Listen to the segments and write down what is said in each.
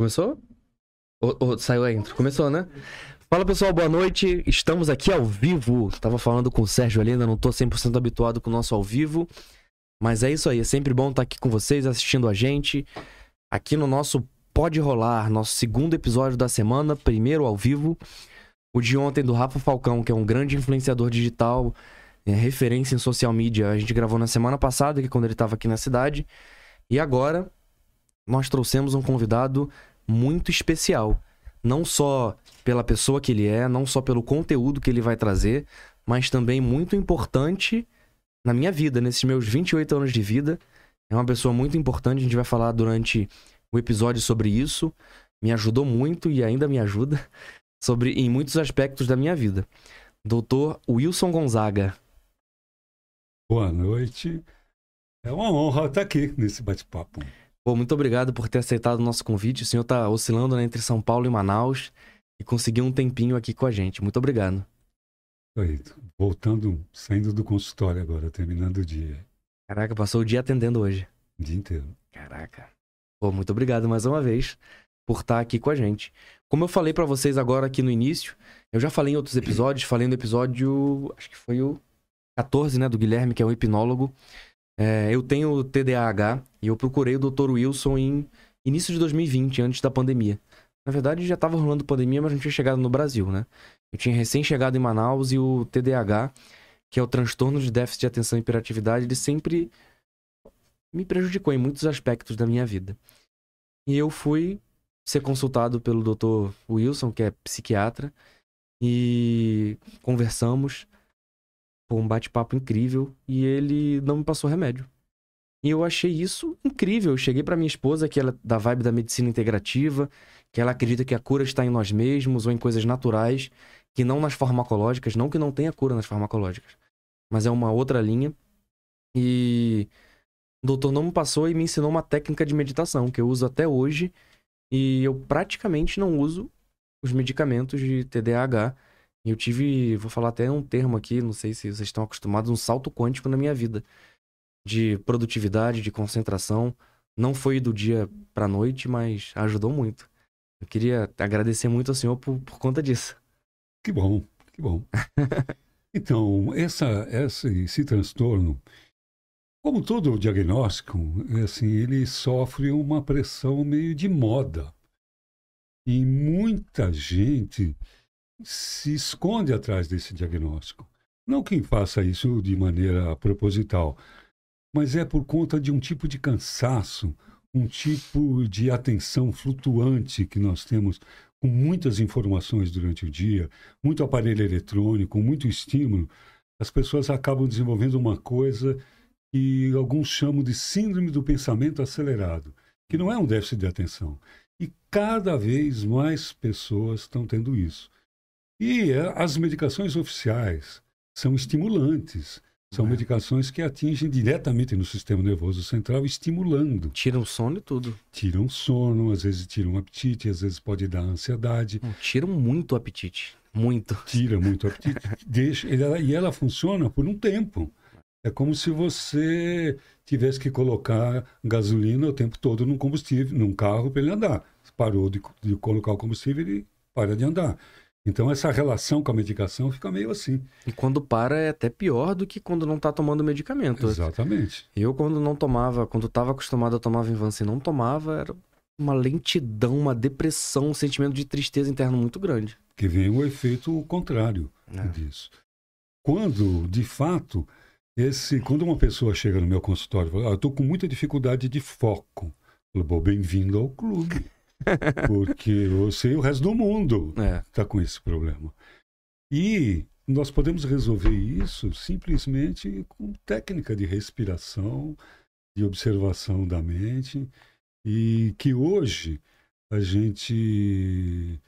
Começou? Ou, ou saiu a intro? Começou, né? Fala pessoal, boa noite. Estamos aqui ao vivo. Tava falando com o Sérgio ali, ainda não tô 100% habituado com o nosso ao vivo. Mas é isso aí, é sempre bom estar aqui com vocês, assistindo a gente. Aqui no nosso Pode Rolar, nosso segundo episódio da semana, primeiro ao vivo. O de ontem do Rafa Falcão, que é um grande influenciador digital, é referência em social media. A gente gravou na semana passada, que é quando ele estava aqui na cidade. E agora, nós trouxemos um convidado muito especial. Não só pela pessoa que ele é, não só pelo conteúdo que ele vai trazer, mas também muito importante na minha vida, nesses meus 28 anos de vida. É uma pessoa muito importante, a gente vai falar durante o episódio sobre isso. Me ajudou muito e ainda me ajuda sobre em muitos aspectos da minha vida. Doutor Wilson Gonzaga. Boa noite. É uma honra estar aqui nesse bate-papo. Pô, muito obrigado por ter aceitado o nosso convite. O senhor está oscilando né, entre São Paulo e Manaus e conseguiu um tempinho aqui com a gente. Muito obrigado. Aí, voltando, saindo do consultório agora, terminando o dia. Caraca, passou o dia atendendo hoje. O dia inteiro. Caraca. Pô, muito obrigado mais uma vez por estar aqui com a gente. Como eu falei para vocês agora aqui no início, eu já falei em outros episódios, falei no episódio, acho que foi o 14, né, do Guilherme, que é um hipnólogo. É, eu tenho TDAH e eu procurei o Dr. Wilson em início de 2020, antes da pandemia. Na verdade, já estava rolando pandemia, mas não tinha chegado no Brasil, né? Eu tinha recém chegado em Manaus e o TDAH, que é o transtorno de déficit de atenção e hiperatividade, ele sempre me prejudicou em muitos aspectos da minha vida. E eu fui ser consultado pelo Dr. Wilson, que é psiquiatra, e conversamos. Foi um bate-papo incrível e ele não me passou remédio. E eu achei isso incrível. Eu cheguei para minha esposa, que ela é da vibe da medicina integrativa, que ela acredita que a cura está em nós mesmos ou em coisas naturais, que não nas farmacológicas, não que não tenha cura nas farmacológicas, mas é uma outra linha. E o doutor não me passou e me ensinou uma técnica de meditação que eu uso até hoje e eu praticamente não uso os medicamentos de TDAH eu tive, vou falar até um termo aqui, não sei se vocês estão acostumados, um salto quântico na minha vida. De produtividade, de concentração. Não foi do dia pra noite, mas ajudou muito. Eu queria agradecer muito ao senhor por, por conta disso. Que bom, que bom. então, essa, essa, esse transtorno, como todo diagnóstico, assim, ele sofre uma pressão meio de moda. E muita gente se esconde atrás desse diagnóstico. Não quem faça isso de maneira proposital, mas é por conta de um tipo de cansaço, um tipo de atenção flutuante que nós temos com muitas informações durante o dia, muito aparelho eletrônico, muito estímulo. As pessoas acabam desenvolvendo uma coisa que alguns chamam de síndrome do pensamento acelerado, que não é um déficit de atenção. E cada vez mais pessoas estão tendo isso. E é, as medicações oficiais são estimulantes. São é. medicações que atingem diretamente no sistema nervoso central, estimulando. Tiram sono e tudo. Tiram sono, às vezes tiram apetite, às vezes pode dar ansiedade. Não, tiram muito apetite. Muito. Tira muito apetite. deixa, ela, e ela funciona por um tempo. É como se você tivesse que colocar gasolina o tempo todo num combustível, num carro para ele andar. Parou de, de colocar o combustível, ele para de andar. Então essa relação com a medicação fica meio assim. E quando para é até pior do que quando não está tomando medicamento. Exatamente. Eu quando não tomava, quando estava acostumado a tomar Vinvance e não tomava, era uma lentidão, uma depressão, um sentimento de tristeza interna muito grande. Que vem o efeito contrário é. disso. Quando, de fato, esse, quando uma pessoa chega no meu consultório e fala, ah, eu estou com muita dificuldade de foco, eu falo, bem-vindo ao clube. Porque você e o resto do mundo está é. Tá com esse problema. E nós podemos resolver isso simplesmente com técnica de respiração, de observação da mente, e que hoje a gente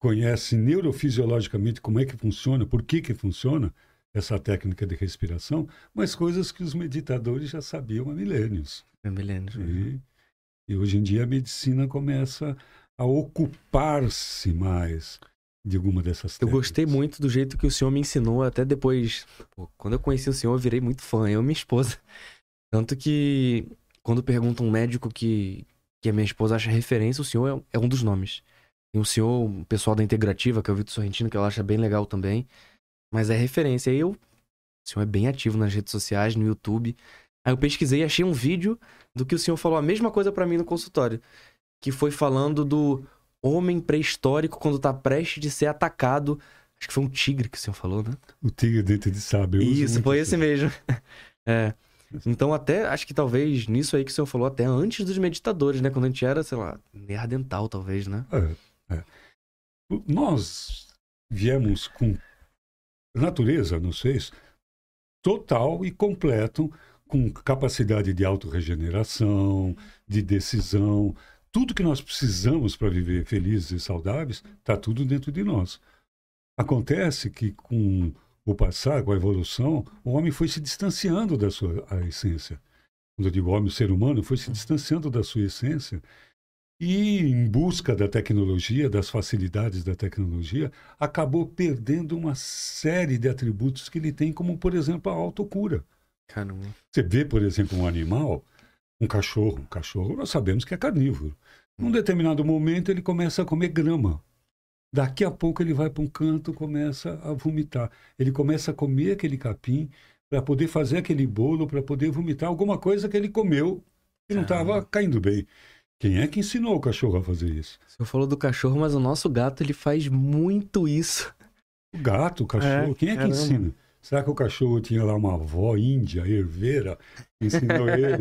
conhece neurofisiologicamente como é que funciona, por que que funciona essa técnica de respiração, mas coisas que os meditadores já sabiam há milênios. Há milênios. E, né? E hoje em dia a medicina começa a ocupar-se mais de alguma dessas técnicas. Eu gostei muito do jeito que o senhor me ensinou, até depois. Pô, quando eu conheci o senhor, eu virei muito fã, eu e minha esposa. Tanto que quando pergunta um médico que, que a minha esposa acha referência, o senhor é, é um dos nomes. Tem o senhor, o pessoal da Integrativa, que é o Vitor Sorrentino, que ela acha bem legal também. Mas é referência. Aí eu. O senhor é bem ativo nas redes sociais, no YouTube. Aí eu pesquisei e achei um vídeo do que o senhor falou a mesma coisa para mim no consultório. Que foi falando do homem pré-histórico quando tá prestes de ser atacado. Acho que foi um tigre que o senhor falou, né? O tigre dente de sábio. Isso, foi esse mesmo. é. Então, até, acho que talvez nisso aí que o senhor falou, até antes dos meditadores, né? Quando a gente era, sei lá, neardental, talvez, né? É, é. Nós viemos com. Natureza nos fez total e completo, com capacidade de autorregeneração, de decisão. Tudo que nós precisamos para viver felizes e saudáveis está tudo dentro de nós. Acontece que com o passar, com a evolução, o homem foi se distanciando da sua essência. Quando eu digo homem, o ser humano foi se distanciando da sua essência e, em busca da tecnologia, das facilidades da tecnologia, acabou perdendo uma série de atributos que ele tem, como, por exemplo, a autocura. Caramba. Você vê, por exemplo, um animal, um cachorro. Um cachorro, nós sabemos que é carnívoro. Num determinado momento, ele começa a comer grama. Daqui a pouco ele vai para um canto, começa a vomitar. Ele começa a comer aquele capim para poder fazer aquele bolo, para poder vomitar alguma coisa que ele comeu e não estava caindo bem. Quem é que ensinou o cachorro a fazer isso? O senhor falou do cachorro, mas o nosso gato ele faz muito isso. O gato, o cachorro, é, quem é que caramba. ensina? Será que o cachorro tinha lá uma avó índia, herveira, que ensinou ele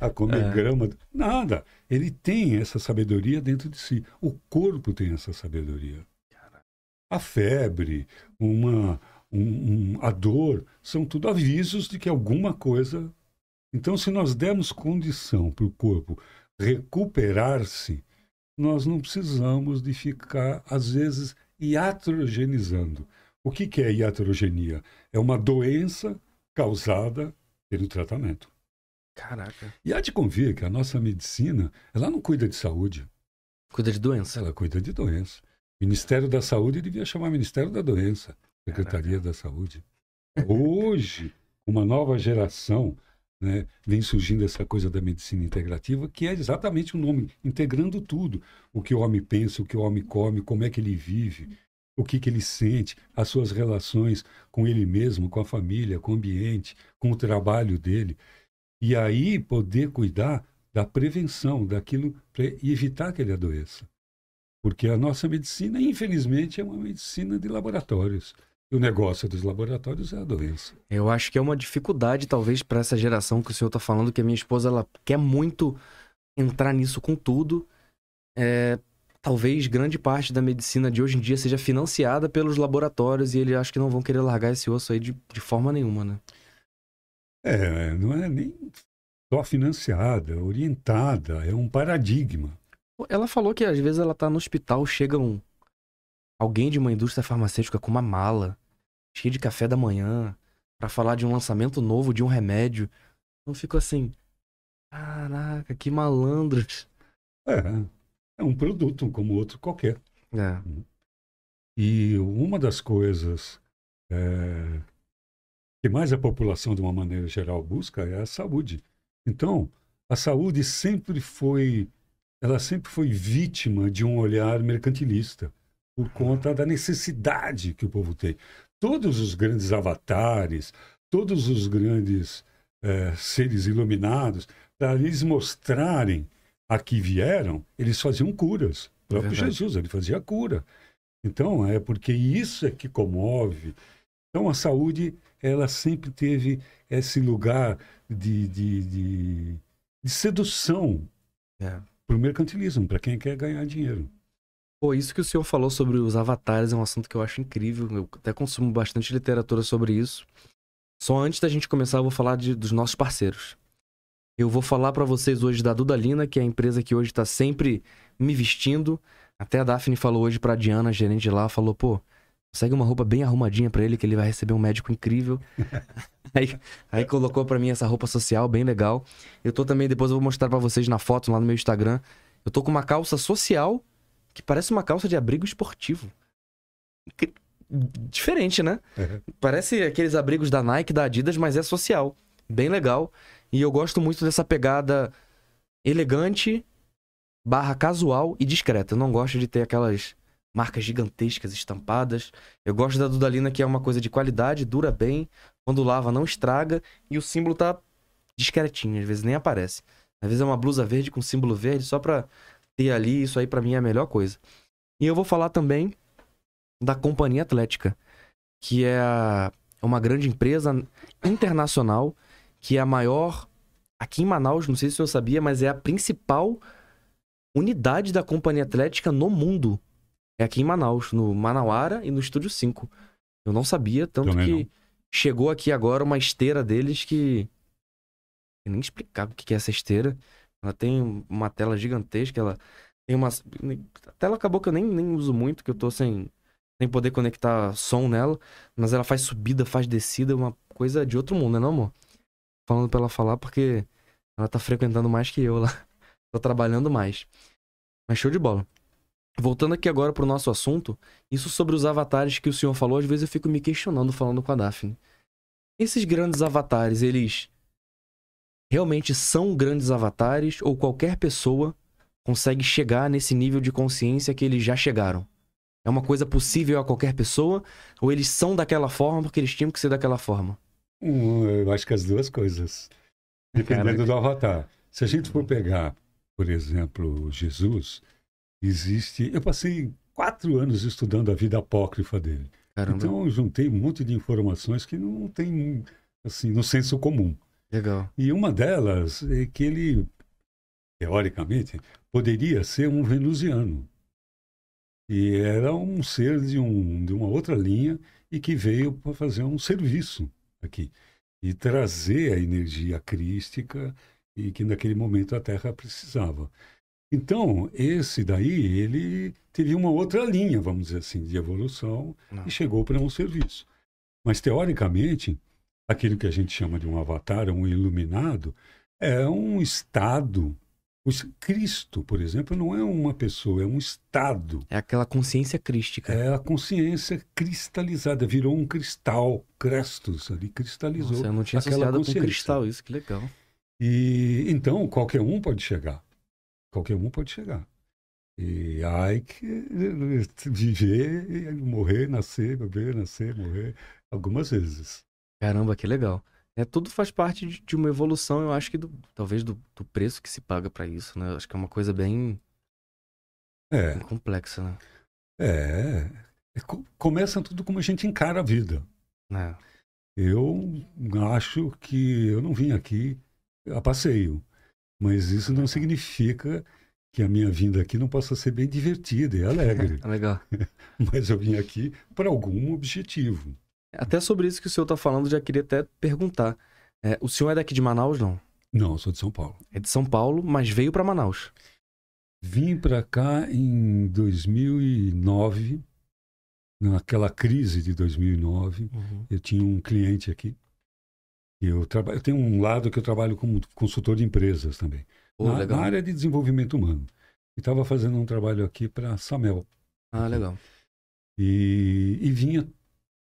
a comer é. grama? Nada. Ele tem essa sabedoria dentro de si. O corpo tem essa sabedoria a febre, uma, um, um, a dor, são tudo avisos de que alguma coisa. Então, se nós dermos condição para o corpo recuperar-se, nós não precisamos de ficar, às vezes, iatrogenizando. O que, que é iatrogenia? É uma doença causada pelo tratamento. Caraca. E há de convir que a nossa medicina, ela não cuida de saúde. Cuida de doença. Ela cuida de doença. Ministério da Saúde devia chamar Ministério da Doença, Secretaria da Saúde. Hoje, uma nova geração né, vem surgindo essa coisa da medicina integrativa, que é exatamente o nome, integrando tudo. O que o homem pensa, o que o homem come, como é que ele vive, o que, que ele sente, as suas relações com ele mesmo, com a família, com o ambiente, com o trabalho dele. E aí poder cuidar da prevenção, daquilo para evitar que ele adoeça. Porque a nossa medicina, infelizmente, é uma medicina de laboratórios. E o negócio dos laboratórios é a doença. Eu acho que é uma dificuldade, talvez, para essa geração que o senhor está falando, que a minha esposa ela quer muito entrar nisso com tudo. É, talvez grande parte da medicina de hoje em dia seja financiada pelos laboratórios e eles acho que não vão querer largar esse osso aí de, de forma nenhuma, né? É, não é nem só financiada, é orientada, é um paradigma. Ela falou que às vezes ela tá no hospital, chega um alguém de uma indústria farmacêutica com uma mala cheia de café da manhã para falar de um lançamento novo de um remédio. Eu fico assim, caraca, que malandros. É, é um produto como outro qualquer. É. E uma das coisas é, que mais a população, de uma maneira geral, busca é a saúde. Então, a saúde sempre foi ela sempre foi vítima de um olhar mercantilista, por conta da necessidade que o povo tem. Todos os grandes avatares, todos os grandes é, seres iluminados, para eles mostrarem a que vieram, eles faziam curas. O próprio é Jesus, ele fazia cura. Então, é porque isso é que comove. Então, a saúde, ela sempre teve esse lugar de, de, de, de sedução. É para o mercantilismo, para quem quer ganhar dinheiro. Pô, isso que o senhor falou sobre os avatares é um assunto que eu acho incrível. Eu até consumo bastante literatura sobre isso. Só antes da gente começar, eu vou falar de, dos nossos parceiros. Eu vou falar para vocês hoje da Dudalina, que é a empresa que hoje está sempre me vestindo. Até a Daphne falou hoje para Diana, gerente de lá, falou: pô, consegue uma roupa bem arrumadinha para ele, que ele vai receber um médico incrível. aí, aí colocou para mim essa roupa social, bem legal. Eu tô também, depois eu vou mostrar para vocês na foto lá no meu Instagram. Eu tô com uma calça social que parece uma calça de abrigo esportivo. Diferente, né? Uhum. Parece aqueles abrigos da Nike, da Adidas, mas é social. Bem legal. E eu gosto muito dessa pegada elegante, barra casual e discreta. Eu não gosto de ter aquelas marcas gigantescas estampadas. Eu gosto da Dudalina que é uma coisa de qualidade, dura bem, quando lava não estraga e o símbolo tá discretinho, às vezes nem aparece. Às vezes é uma blusa verde com símbolo verde só pra ter ali, isso aí para mim é a melhor coisa. E eu vou falar também da Companhia Atlética, que é uma grande empresa internacional, que é a maior aqui em Manaus, não sei se o senhor sabia, mas é a principal unidade da Companhia Atlética no mundo. É aqui em Manaus, no Manauara e no Estúdio 5. Eu não sabia, tanto Também que não. chegou aqui agora uma esteira deles que. Eu nem explicava o que é essa esteira. Ela tem uma tela gigantesca, ela tem uma. A tela acabou que eu nem, nem uso muito, que eu tô sem, sem poder conectar som nela. Mas ela faz subida, faz descida, uma coisa de outro mundo, né, não, amor? Falando pra ela falar, porque ela tá frequentando mais que eu lá. tô trabalhando mais. Mas show de bola. Voltando aqui agora pro nosso assunto, isso sobre os avatares que o senhor falou, às vezes eu fico me questionando falando com a Daphne. Esses grandes avatares, eles realmente são grandes avatares ou qualquer pessoa consegue chegar nesse nível de consciência que eles já chegaram? É uma coisa possível a qualquer pessoa ou eles são daquela forma porque eles tinham que ser daquela forma? Eu acho que as duas coisas. Dependendo Caraca. do avatar. Se a gente for pegar, por exemplo, Jesus, existe. Eu passei quatro anos estudando a vida apócrifa dele. Caramba. Então eu juntei um monte de informações que não tem assim no senso comum. Legal. E uma delas é que ele, teoricamente, poderia ser um venusiano. E era um ser de, um, de uma outra linha e que veio para fazer um serviço aqui e trazer a energia crística e que naquele momento a Terra precisava. Então, esse daí, ele teve uma outra linha, vamos dizer assim, de evolução Não. e chegou para um serviço. Mas, teoricamente, aquilo que a gente chama de um avatar, um iluminado, é um estado. O Cristo, por exemplo, não é uma pessoa, é um estado. É aquela consciência crística. É a consciência cristalizada, virou um cristal, Crestos ali, cristalizou. Nossa, eu não tinha aquela associado com cristal, isso que legal. E então qualquer um pode chegar. Qualquer um pode chegar. E ai que viver, morrer, nascer, beber, nascer, morrer, algumas vezes. Caramba, que legal. É, tudo faz parte de, de uma evolução, eu acho que do, talvez do, do preço que se paga para isso, né? Eu acho que é uma coisa bem, é. bem complexa, né? É, é começa tudo como a gente encara a vida. É. Eu acho que eu não vim aqui a passeio. Mas isso não significa que a minha vinda aqui não possa ser bem divertida e alegre. Legal. Mas eu vim aqui para algum objetivo. Até sobre isso que o senhor está falando, já queria até perguntar. É, o senhor é daqui de Manaus, não? Não, eu sou de São Paulo. É de São Paulo, mas veio para Manaus. Vim para cá em 2009, naquela crise de 2009. Uhum. Eu tinha um cliente aqui eu, trabalho, eu tenho um lado que eu trabalho como consultor de empresas também. Oh, na, na, área de desenvolvimento humano. E estava fazendo um trabalho aqui para Samel. Ah, legal. E, e vinha,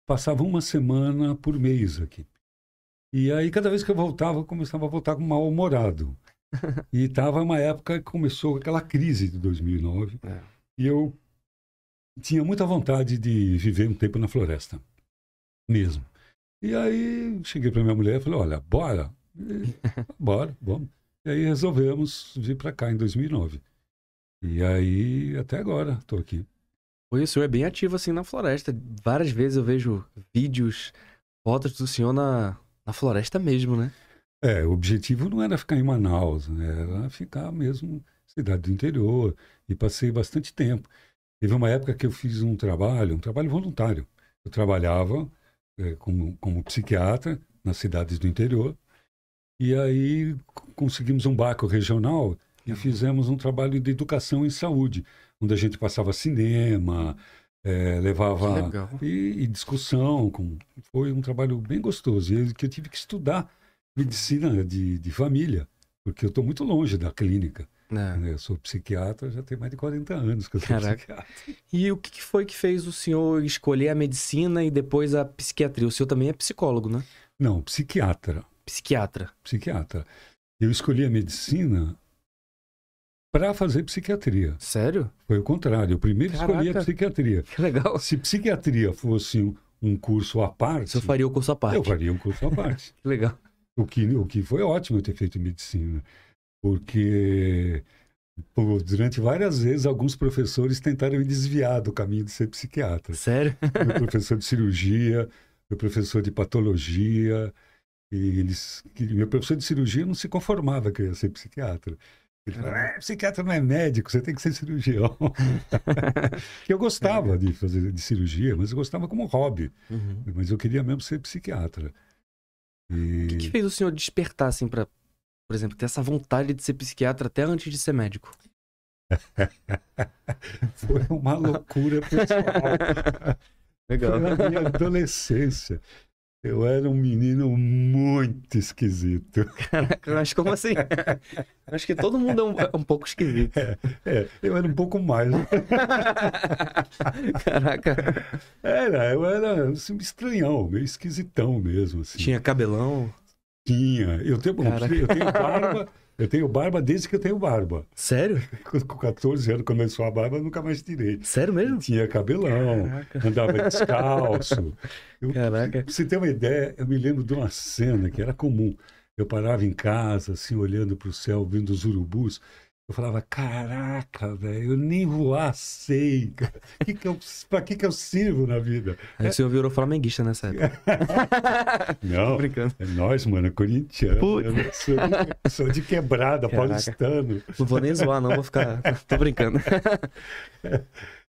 passava uma semana por mês aqui. E aí, cada vez que eu voltava, eu começava a voltar com mal-humorado. e estava uma época que começou aquela crise de 2009. É. E eu tinha muita vontade de viver um tempo na floresta. Mesmo. E aí cheguei para minha mulher e falei, olha, bora, bora, vamos. E aí resolvemos vir para cá em 2009. E aí, até agora, estou aqui. O senhor é bem ativo assim na floresta. Várias vezes eu vejo vídeos, fotos do senhor na, na floresta mesmo, né? É, o objetivo não era ficar em Manaus, né? era ficar mesmo cidade do interior. E passei bastante tempo. Teve uma época que eu fiz um trabalho, um trabalho voluntário. Eu trabalhava é, como, como psiquiatra nas cidades do interior. E aí conseguimos um barco regional e fizemos um trabalho de educação em saúde, onde a gente passava cinema, é, levava e, e, discussão. Com, foi um trabalho bem gostoso. E que eu tive que estudar medicina de, de família, porque eu estou muito longe da clínica. É. Eu sou psiquiatra, já tem mais de 40 anos que eu sou Caraca. psiquiatra. E o que foi que fez o senhor escolher a medicina e depois a psiquiatria? O senhor também é psicólogo, né? Não, psiquiatra. Psiquiatra. Psiquiatra. Eu escolhi a medicina para fazer psiquiatria. Sério? Foi o contrário. Eu primeiro escolhi a Caraca. psiquiatria. Que legal. Se psiquiatria fosse um, curso à parte, Você faria o curso à parte. eu faria um curso à parte. Que legal. O que, o que foi ótimo eu ter feito medicina, porque pô, durante várias vezes alguns professores tentaram me desviar do caminho de ser psiquiatra. Sério? Meu professor de cirurgia, meu professor de patologia, e eles, meu professor de cirurgia não se conformava que eu ia ser psiquiatra. Ele falava, "É, psiquiatra não é médico, você tem que ser cirurgião. eu gostava de fazer de cirurgia, mas eu gostava como hobby. Uhum. Mas eu queria mesmo ser psiquiatra. E... O que, que fez o senhor despertar, assim, pra, por exemplo, ter essa vontade de ser psiquiatra até antes de ser médico? Foi uma loucura pessoal. Foi na minha adolescência. Eu era um menino muito esquisito. Caraca, mas como assim? Acho que todo mundo é um, é um pouco esquisito. É, eu era um pouco mais. Caraca. Era, eu era assim, estranhão, meio esquisitão mesmo. Assim. Tinha cabelão. Tinha. Eu tenho, eu tenho barba. Eu tenho barba desde que eu tenho barba. Sério? Com 14 anos começou a barba, eu nunca mais tirei. Sério mesmo? Tinha cabelão, Caraca. andava descalço. Eu, Caraca. Pra você ter uma ideia, eu me lembro de uma cena que era comum. Eu parava em casa, assim, olhando para o céu, vendo os urubus. Eu falava, caraca, velho, eu nem voar sei. Que que eu, pra que, que eu sirvo na vida? Aí o senhor virou flamenguista nessa época. Tô Não, brincando. é nós, mano, corintiano. Putz. Eu sou, de, sou de quebrada, Caraca. paulistano. Não vou nem zoar, não. Vou ficar. Tô brincando.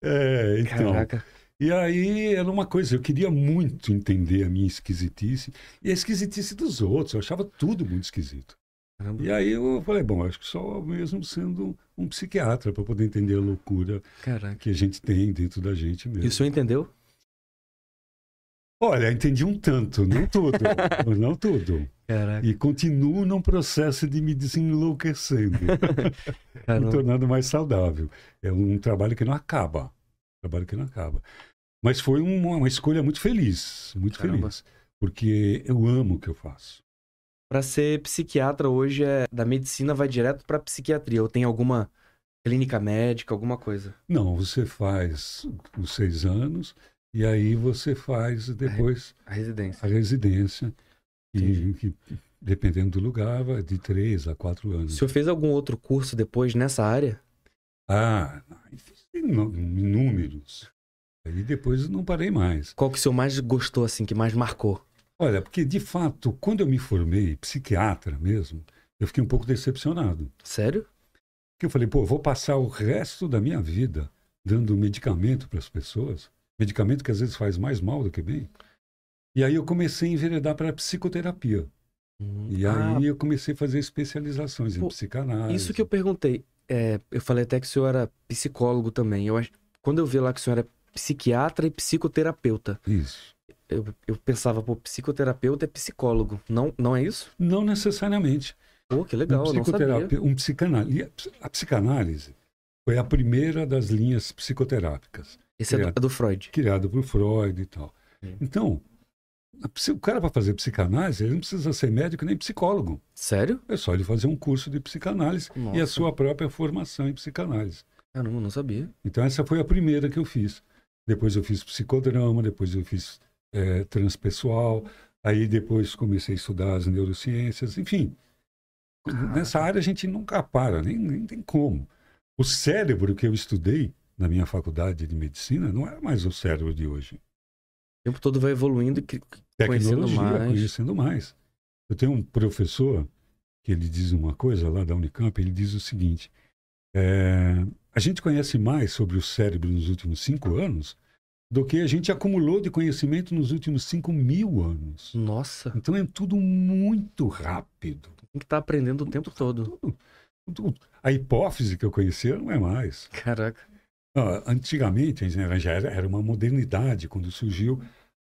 É, então. Caraca. E aí era uma coisa, eu queria muito entender a minha esquisitice e a esquisitice dos outros. Eu achava tudo muito esquisito. Caramba. E aí eu falei, bom, acho que só mesmo sendo um psiquiatra para poder entender a loucura Caraca. que a gente tem dentro da gente E o mesmo. senhor entendeu? Olha, entendi um tanto, não tudo, não tudo. Caraca. E continuo num processo de me desenlouquecendo, me tornando mais saudável. É um trabalho que não acaba, um trabalho que não acaba. Mas foi uma, uma escolha muito feliz, muito Caramba. feliz, porque eu amo o que eu faço. Pra ser psiquiatra hoje, é da medicina vai direto pra psiquiatria. Ou tem alguma clínica médica, alguma coisa? Não, você faz os seis anos e aí você faz depois A residência. a residência, Entendi. que, dependendo do lugar, vai de três a quatro O anos. senhor fez algum outro curso depois nessa área? Ah, inúmeros. Aí depois não parei mais. Qual que o senhor mais gostou, assim, que mais marcou? Olha, porque de fato, quando eu me formei psiquiatra mesmo, eu fiquei um pouco decepcionado. Sério? Porque eu falei, pô, eu vou passar o resto da minha vida dando medicamento para as pessoas, medicamento que às vezes faz mais mal do que bem. E aí eu comecei a enveredar para psicoterapia. Hum. E Ah, aí eu comecei a fazer especializações em Pô, psicanálise. Isso que eu perguntei. É, eu falei até que o senhor era psicólogo também. Eu, quando eu vi lá que o senhor era psiquiatra e psicoterapeuta, Isso. Eu, eu pensava, pô, psicoterapeuta é psicólogo. Não, não é isso? Não necessariamente. Pô, que legal, eu um não psicoterapeuta, um psicanalista. A psicanálise foi a primeira das linhas psicoterápicas, Esse é do, É. do Freud. criado por Freud e tal. Hum. Então, o cara para fazer psicanálise, ele não precisa ser médico nem psicólogo. Sério? É só ele fazer um curso de psicanálise e a Nossa. sua própria formação em psicanálise. Caramba, não sabia. Então, essa foi a primeira que eu fiz. Depois eu fiz psicodrama, depois eu fiz eh, transpessoal, aí depois comecei a estudar as neurociências, enfim. Nessa área a gente nunca para, nem, nem tem como. O cérebro que eu estudei na minha faculdade de medicina não é mais o cérebro de hoje. O tempo todo vai evoluindo e conhecendo mais. conhecendo mais. Eu tenho um professor que ele diz uma coisa lá da Unicamp, ele diz o seguinte, é, a gente conhece mais sobre o cérebro nos últimos cinco anos do que a gente acumulou de conhecimento nos últimos cinco mil anos. Nossa, Então é tudo muito rápido. tem que estar aprendendo o tempo todo. Tudo- A hipófise que eu conhecia não é mais. Caraca. Ah, antigamente né, já era, era uma modernidade quando surgiu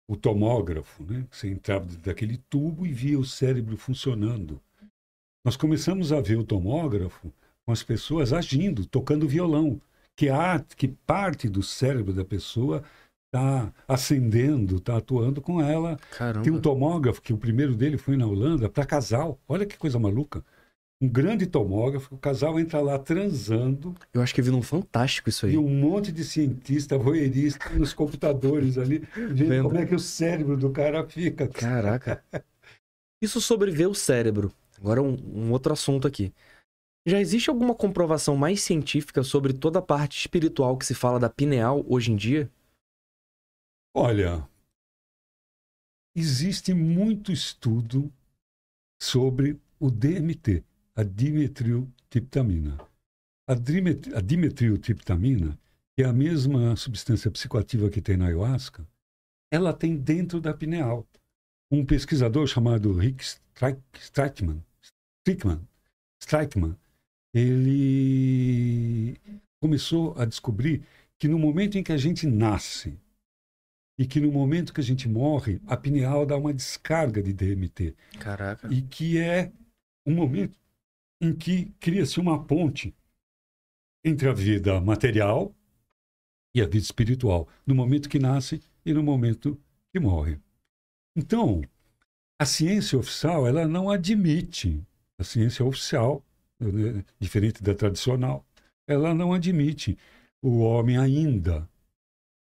o tomógrafo, né? Você entrava daquele tubo e via o cérebro funcionando. Nós começamos a ver o tomógrafo com as pessoas agindo, tocando violão, que a que parte do cérebro da pessoa está acendendo, está atuando com ela. Caramba. Tem um tomógrafo que o primeiro dele foi na Holanda para casal. Olha que coisa maluca. um grande tomógrafo, o casal entra lá transando. Eu acho que vi num fantástico isso aí. E um monte de cientista, voyeurista nos computadores ali, vendo como é que o cérebro do cara fica. Caraca. Isso sobre ver o cérebro. Agora um, um outro assunto aqui. Já existe alguma comprovação mais científica sobre toda a parte espiritual que se fala da pineal hoje em dia? Olha, existe muito estudo sobre o DMT, a dimetiltriptamina. A, dimet- a dimetiltriptamina, que é a mesma substância psicoativa que tem na ayahuasca, ela tem dentro da pineal. Um pesquisador chamado Rick Strike- Strikeman, Strickman, Strikeman, ele começou a descobrir que no momento em que a gente nasce e que no momento que a gente morre, a pineal dá uma descarga de DMT Caraca. e que é um momento em que cria-se uma ponte entre a vida material e a vida espiritual, no momento que nasce e no momento que morre. Então, a ciência oficial, ela não admite, a ciência oficial, né, diferente da tradicional, ela não admite o homem ainda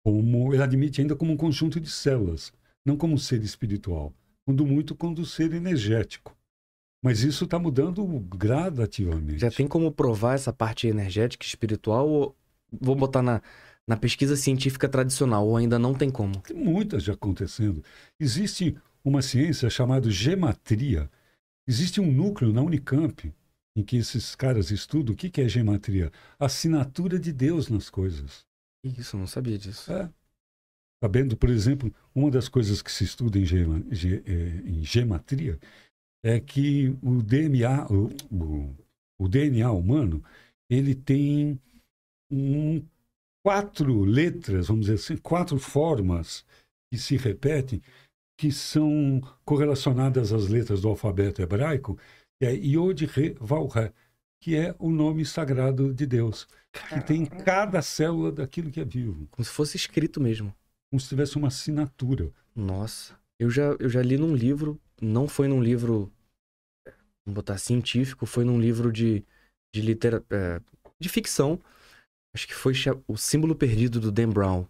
como, ela admite ainda como um conjunto de células, não como um ser espiritual, quando muito como um ser energético. Mas isso está mudando gradativamente. Já tem como provar essa parte energética e espiritual? Ou vou botar na, na pesquisa científica tradicional, ou ainda não tem como? Tem muitas já acontecendo. Existe uma ciência chamada gematria. Existe um núcleo na Unicamp em que esses caras estudam o que que é gematria. A assinatura de Deus nas coisas. Isso, não sabia disso. É. Sabendo, por exemplo, uma das coisas que se estuda em, gema- ge- eh, em gematria é que o DNA, o, o- o DNA humano, ele tem um, quatro letras, vamos dizer assim, quatro formas que se repetem, que são correlacionadas às letras do alfabeto hebraico, que é Yod, Re, Vav, Re, que é o nome sagrado de Deus, que tem em cada célula daquilo que é vivo Como se fosse escrito mesmo. como se tivesse uma assinatura. Nossa. Eu já, eu já li num livro, não foi num livro, vamos botar científico, foi num livro de, de, litera, é, de ficção. Acho que foi O Símbolo Perdido do Dan Brown.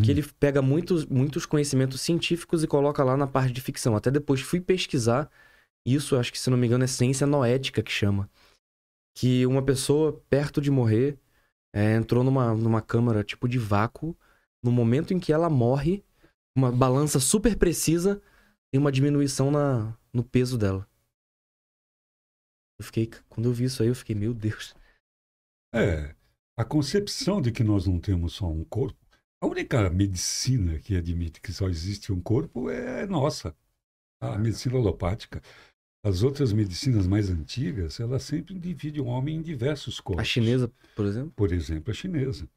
Que Hum. ele pega muitos, muitos conhecimentos científicos e coloca lá na parte de ficção. Até depois fui pesquisar isso, acho que se não me engano é ciência noética que chama. Que uma pessoa perto de morrer é, entrou numa, numa câmara tipo de vácuo. No momento em que ela morre, uma balança super precisa, tem uma diminuição na, no peso dela. Eu fiquei, quando eu vi isso aí, eu fiquei, meu Deus. É, a concepção de que nós não temos só um corpo, a única medicina que admite que só existe um corpo é nossa, a medicina alopática. As outras medicinas mais antigas, elas sempre dividem o homem em diversos corpos. A chinesa, por exemplo? Por exemplo, a chinesa.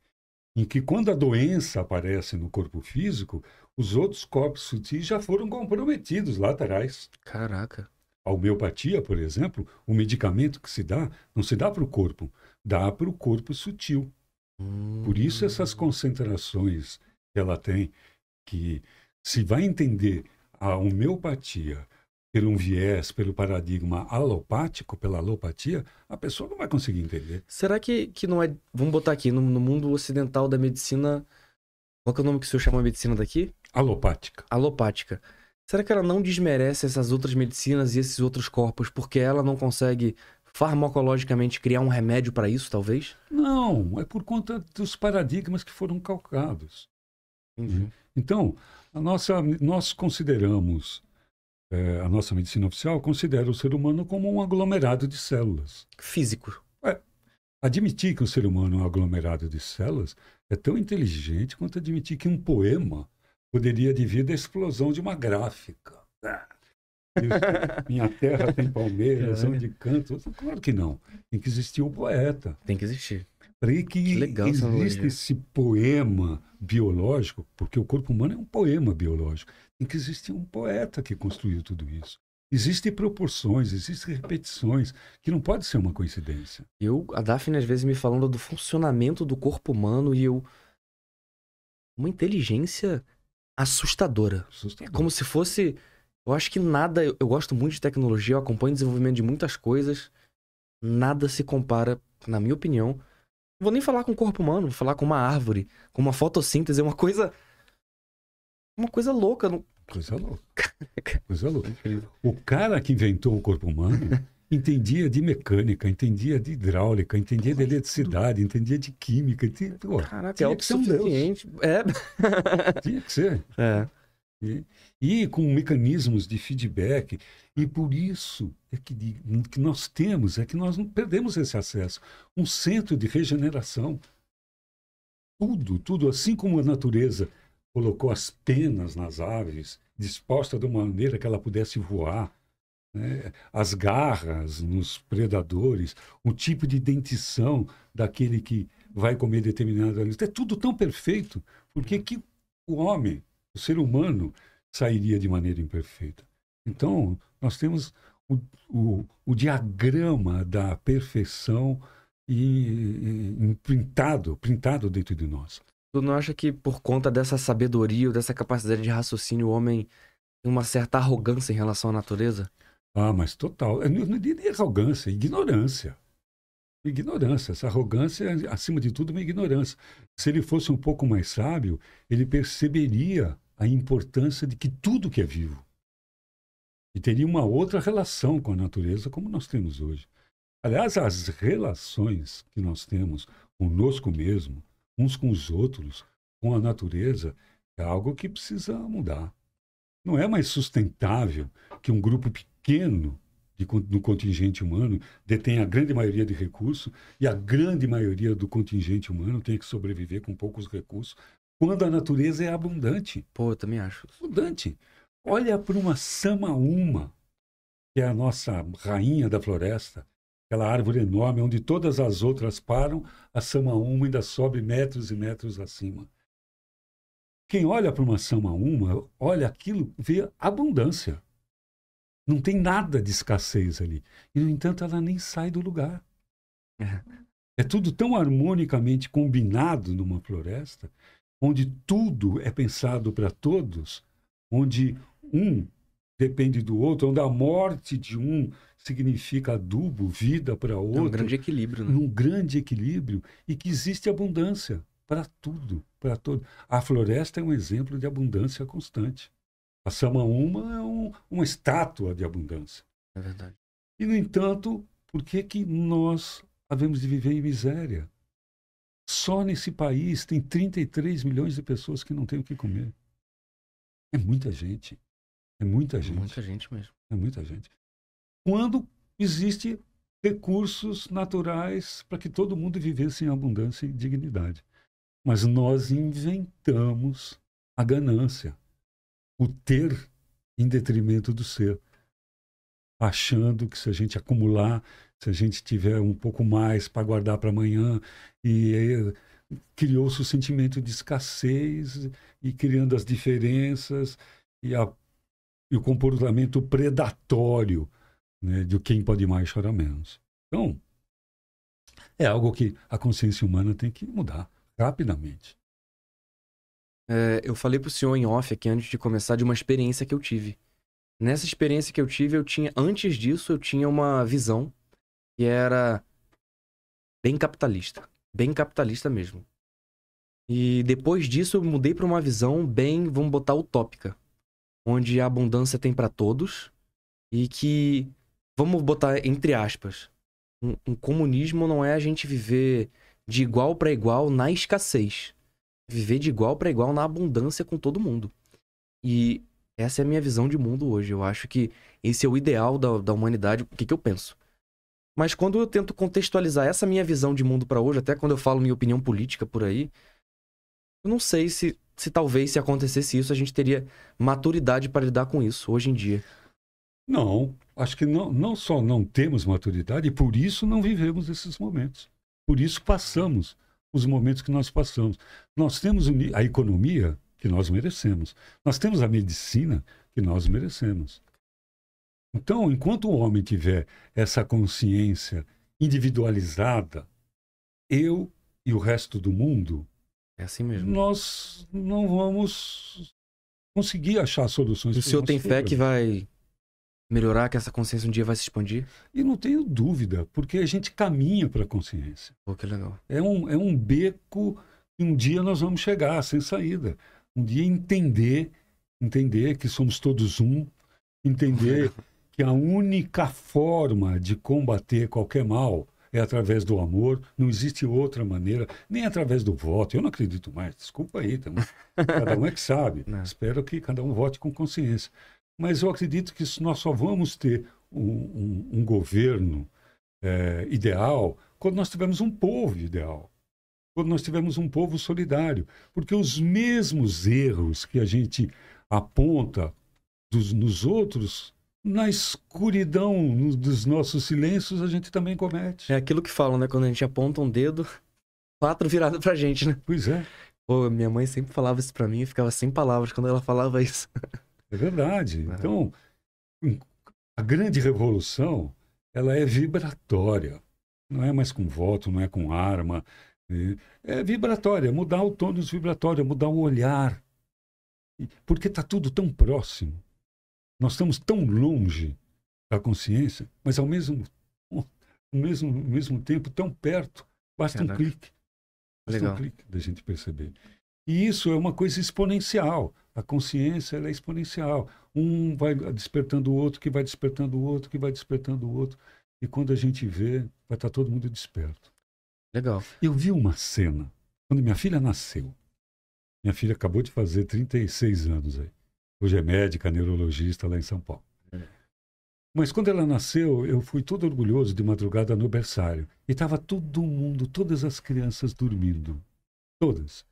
Em que quando a doença aparece no corpo físico, os outros corpos sutis já foram comprometidos lá atrás. Caraca. A homeopatia, por exemplo, o medicamento que se dá, não se dá para o corpo, dá para o corpo sutil. Por isso essas concentrações que ela tem, que se vai entender a homeopatia por um viés, pelo paradigma alopático, pela alopatia, a pessoa não vai conseguir entender. Será que, que não é. Vamos botar aqui, no, no mundo ocidental da medicina. Qual que é o nome que o senhor chama a medicina daqui? Alopática. Alopática. Será que ela não desmerece essas outras medicinas e esses outros corpos porque ela não consegue farmacologicamente criar um remédio para isso, talvez? Não, é por conta dos paradigmas que foram calcados. Então, a nossa, nós consideramos, eh, a nossa medicina oficial considera o ser humano como um aglomerado de células. Físico. Admitir que o ser humano é um aglomerado de células é tão inteligente quanto admitir que um poema poderia advir da explosão de uma gráfica. Ah, isso, Minha terra tem palmeiras, É. onde canto. Claro que não. Tem que existir o poeta. Tem que existir. Para que, Que legal existe esse poema biológico, porque o corpo humano é um poema biológico. Tem que existir um poeta que construiu tudo isso. Existem proporções, existem repetições, que não pode ser uma coincidência. Eu, a Daphne às vezes me falando do funcionamento do corpo humano e eu. Uma inteligência assustadora. Assustador. Como se fosse. Eu acho que nada. Eu, eu gosto muito de tecnologia, eu acompanho o desenvolvimento de muitas coisas. nada se compara, na minha opinião. Vou nem falar com o corpo humano, vou falar com uma árvore, com uma fotossíntese, é uma coisa. Uma coisa louca. Não... Coisa louca. Coisa louca. O cara que inventou o corpo humano entendia de mecânica, entendia de hidráulica, entendia de eletricidade, entendia de química. Entendia... Pô, Caraca, é autossuficiente. É. Tinha que ser. É. E, e, com mecanismos de feedback. E por isso é que, que nós temos, é que nós não perdemos esse acesso. Um centro de regeneração. Tudo, tudo, assim como a natureza colocou as penas nas aves, disposta de uma maneira que ela pudesse voar, né? as garras nos predadores, o tipo de dentição daquele que vai comer determinado alimento. É tudo tão perfeito. Por que, que o homem, o ser humano, sairia de maneira imperfeita? Então, nós temos o, o, o diagrama da perfeição e, e, printado, printado dentro de nós. Tu não acha que por conta dessa sabedoria ou dessa capacidade de raciocínio, o homem tem uma certa arrogância em relação à natureza? Ah, mas total. Eu não diria arrogância, ignorância. Ignorância. Essa arrogância, acima de tudo, é uma ignorância. Se ele fosse um pouco mais sábio, ele perceberia a importância de que tudo que é vivo. E teria uma outra relação com a natureza, como nós temos hoje. Aliás, as relações que nós temos conosco mesmo, uns com os outros, com a natureza, é algo que precisa mudar. Não é mais sustentável que um grupo pequeno de, do contingente humano detém a grande maioria de recursos e a grande maioria do contingente humano tem que sobreviver com poucos recursos, quando a natureza é abundante. Pô, eu também acho. Abundante. Olha para uma samaúma, que é a nossa rainha da floresta, aquela árvore enorme onde todas as outras param, a samaúma ainda sobe metros e metros acima. Quem olha para uma samaúma, olha aquilo, vê abundância. Não tem nada de escassez ali. E, no entanto, ela nem sai do lugar. É, é tudo tão harmonicamente combinado numa floresta, onde tudo é pensado para todos, onde um depende do outro, onde a morte de um significa adubo, vida para outro. É um grande equilíbrio, né? Num grande equilíbrio e que existe abundância para tudo, para todo. A floresta é um exemplo de abundância constante. A Samaúma é um, uma estátua de abundância. É verdade. E, no entanto, por que, que nós havemos de viver em miséria? Só nesse país tem 33 milhões de pessoas que não têm o que comer. É muita gente. É muita gente. Muita gente mesmo. É muita gente. Quando existe recursos naturais para que todo mundo vivesse em abundância e dignidade. Mas nós inventamos a ganância o ter em detrimento do ser. Achando que se a gente acumular, se a gente tiver um pouco mais para guardar para amanhã, e criou-se o sentimento de escassez e criando as diferenças e, a, e o comportamento predatório né, de quem pode mais chorar menos. Então, é algo que a consciência humana tem que mudar rapidamente. É, eu falei pro senhor em off aqui antes de começar de uma experiência que eu tive. Nessa experiência que eu tive, eu tinha. Antes disso, eu tinha uma visão que era bem capitalista. Bem capitalista mesmo. E depois disso, eu mudei para uma visão bem, vamos botar, utópica. Onde a abundância tem para todos e que, vamos botar entre aspas, um, um comunismo não é a gente viver de igual para igual na escassez viver de igual para igual na abundância com todo mundo. E essa é a minha visão de mundo hoje. Eu acho que esse é o ideal da, da humanidade. O que, que eu penso? Mas quando eu tento contextualizar essa minha visão de mundo para hoje, até quando eu falo minha opinião política por aí, eu não sei se, se talvez se acontecesse isso, a gente teria maturidade para lidar com isso hoje em dia. Não, acho que não, não só não temos maturidade, e por isso não vivemos esses momentos. Por isso passamos os momentos que nós passamos. Nós temos a economia que nós merecemos. Nós temos a medicina que nós merecemos. Então, enquanto o homem tiver essa consciência individualizada, eu e o resto do mundo, é assim mesmo. Nós não vamos conseguir achar soluções. O senhor tem fé que vai melhorar, que essa consciência um dia vai se expandir? E não tenho dúvida, porque a gente caminha para a consciência. Pô, que legal. É um, é um beco que um dia nós vamos chegar sem saída. Um dia entender, entender que somos todos um, entender que a única forma de combater qualquer mal é através do amor, não existe outra maneira, nem através do voto. Eu não acredito mais, desculpa aí, também. cada um é que sabe. Não. Espero que cada um vote com consciência. Mas eu acredito que nós só vamos ter um, um, um governo é, ideal quando nós tivermos um povo ideal. Quando nós tivermos um povo solidário. Porque os mesmos erros que a gente aponta dos, nos outros, na escuridão dos nossos silêncios, a gente também comete. É aquilo que falam, né? Quando a gente aponta um dedo, quatro virado pra gente, né? Pois é, Pô, minha mãe sempre falava isso pra mim e ficava sem palavras quando ela falava isso. é verdade. Aham. Então, a grande revolução, ela é vibratória. Não é mais com voto, não é com arma. É é vibratória, é mudar o tônus vibratório, é mudar o olhar. Porque está tudo tão próximo. Nós estamos tão longe da consciência, mas ao mesmo, ao mesmo, ao mesmo tempo tão perto. Basta um clique. Basta Legal. um clique da gente perceber. E isso é uma coisa exponencial. A consciência é exponencial. Um vai despertando o outro, que vai despertando o outro, que vai despertando o outro. E quando a gente vê, vai estar todo mundo desperto. Legal. Eu vi uma cena quando minha filha nasceu. Minha filha acabou de fazer 36 anos aí. Hoje é médica, neurologista lá em São Paulo. É. Mas quando ela nasceu, eu fui todo orgulhoso de madrugada no berçário. E estava todo mundo, todas as crianças dormindo. Todas.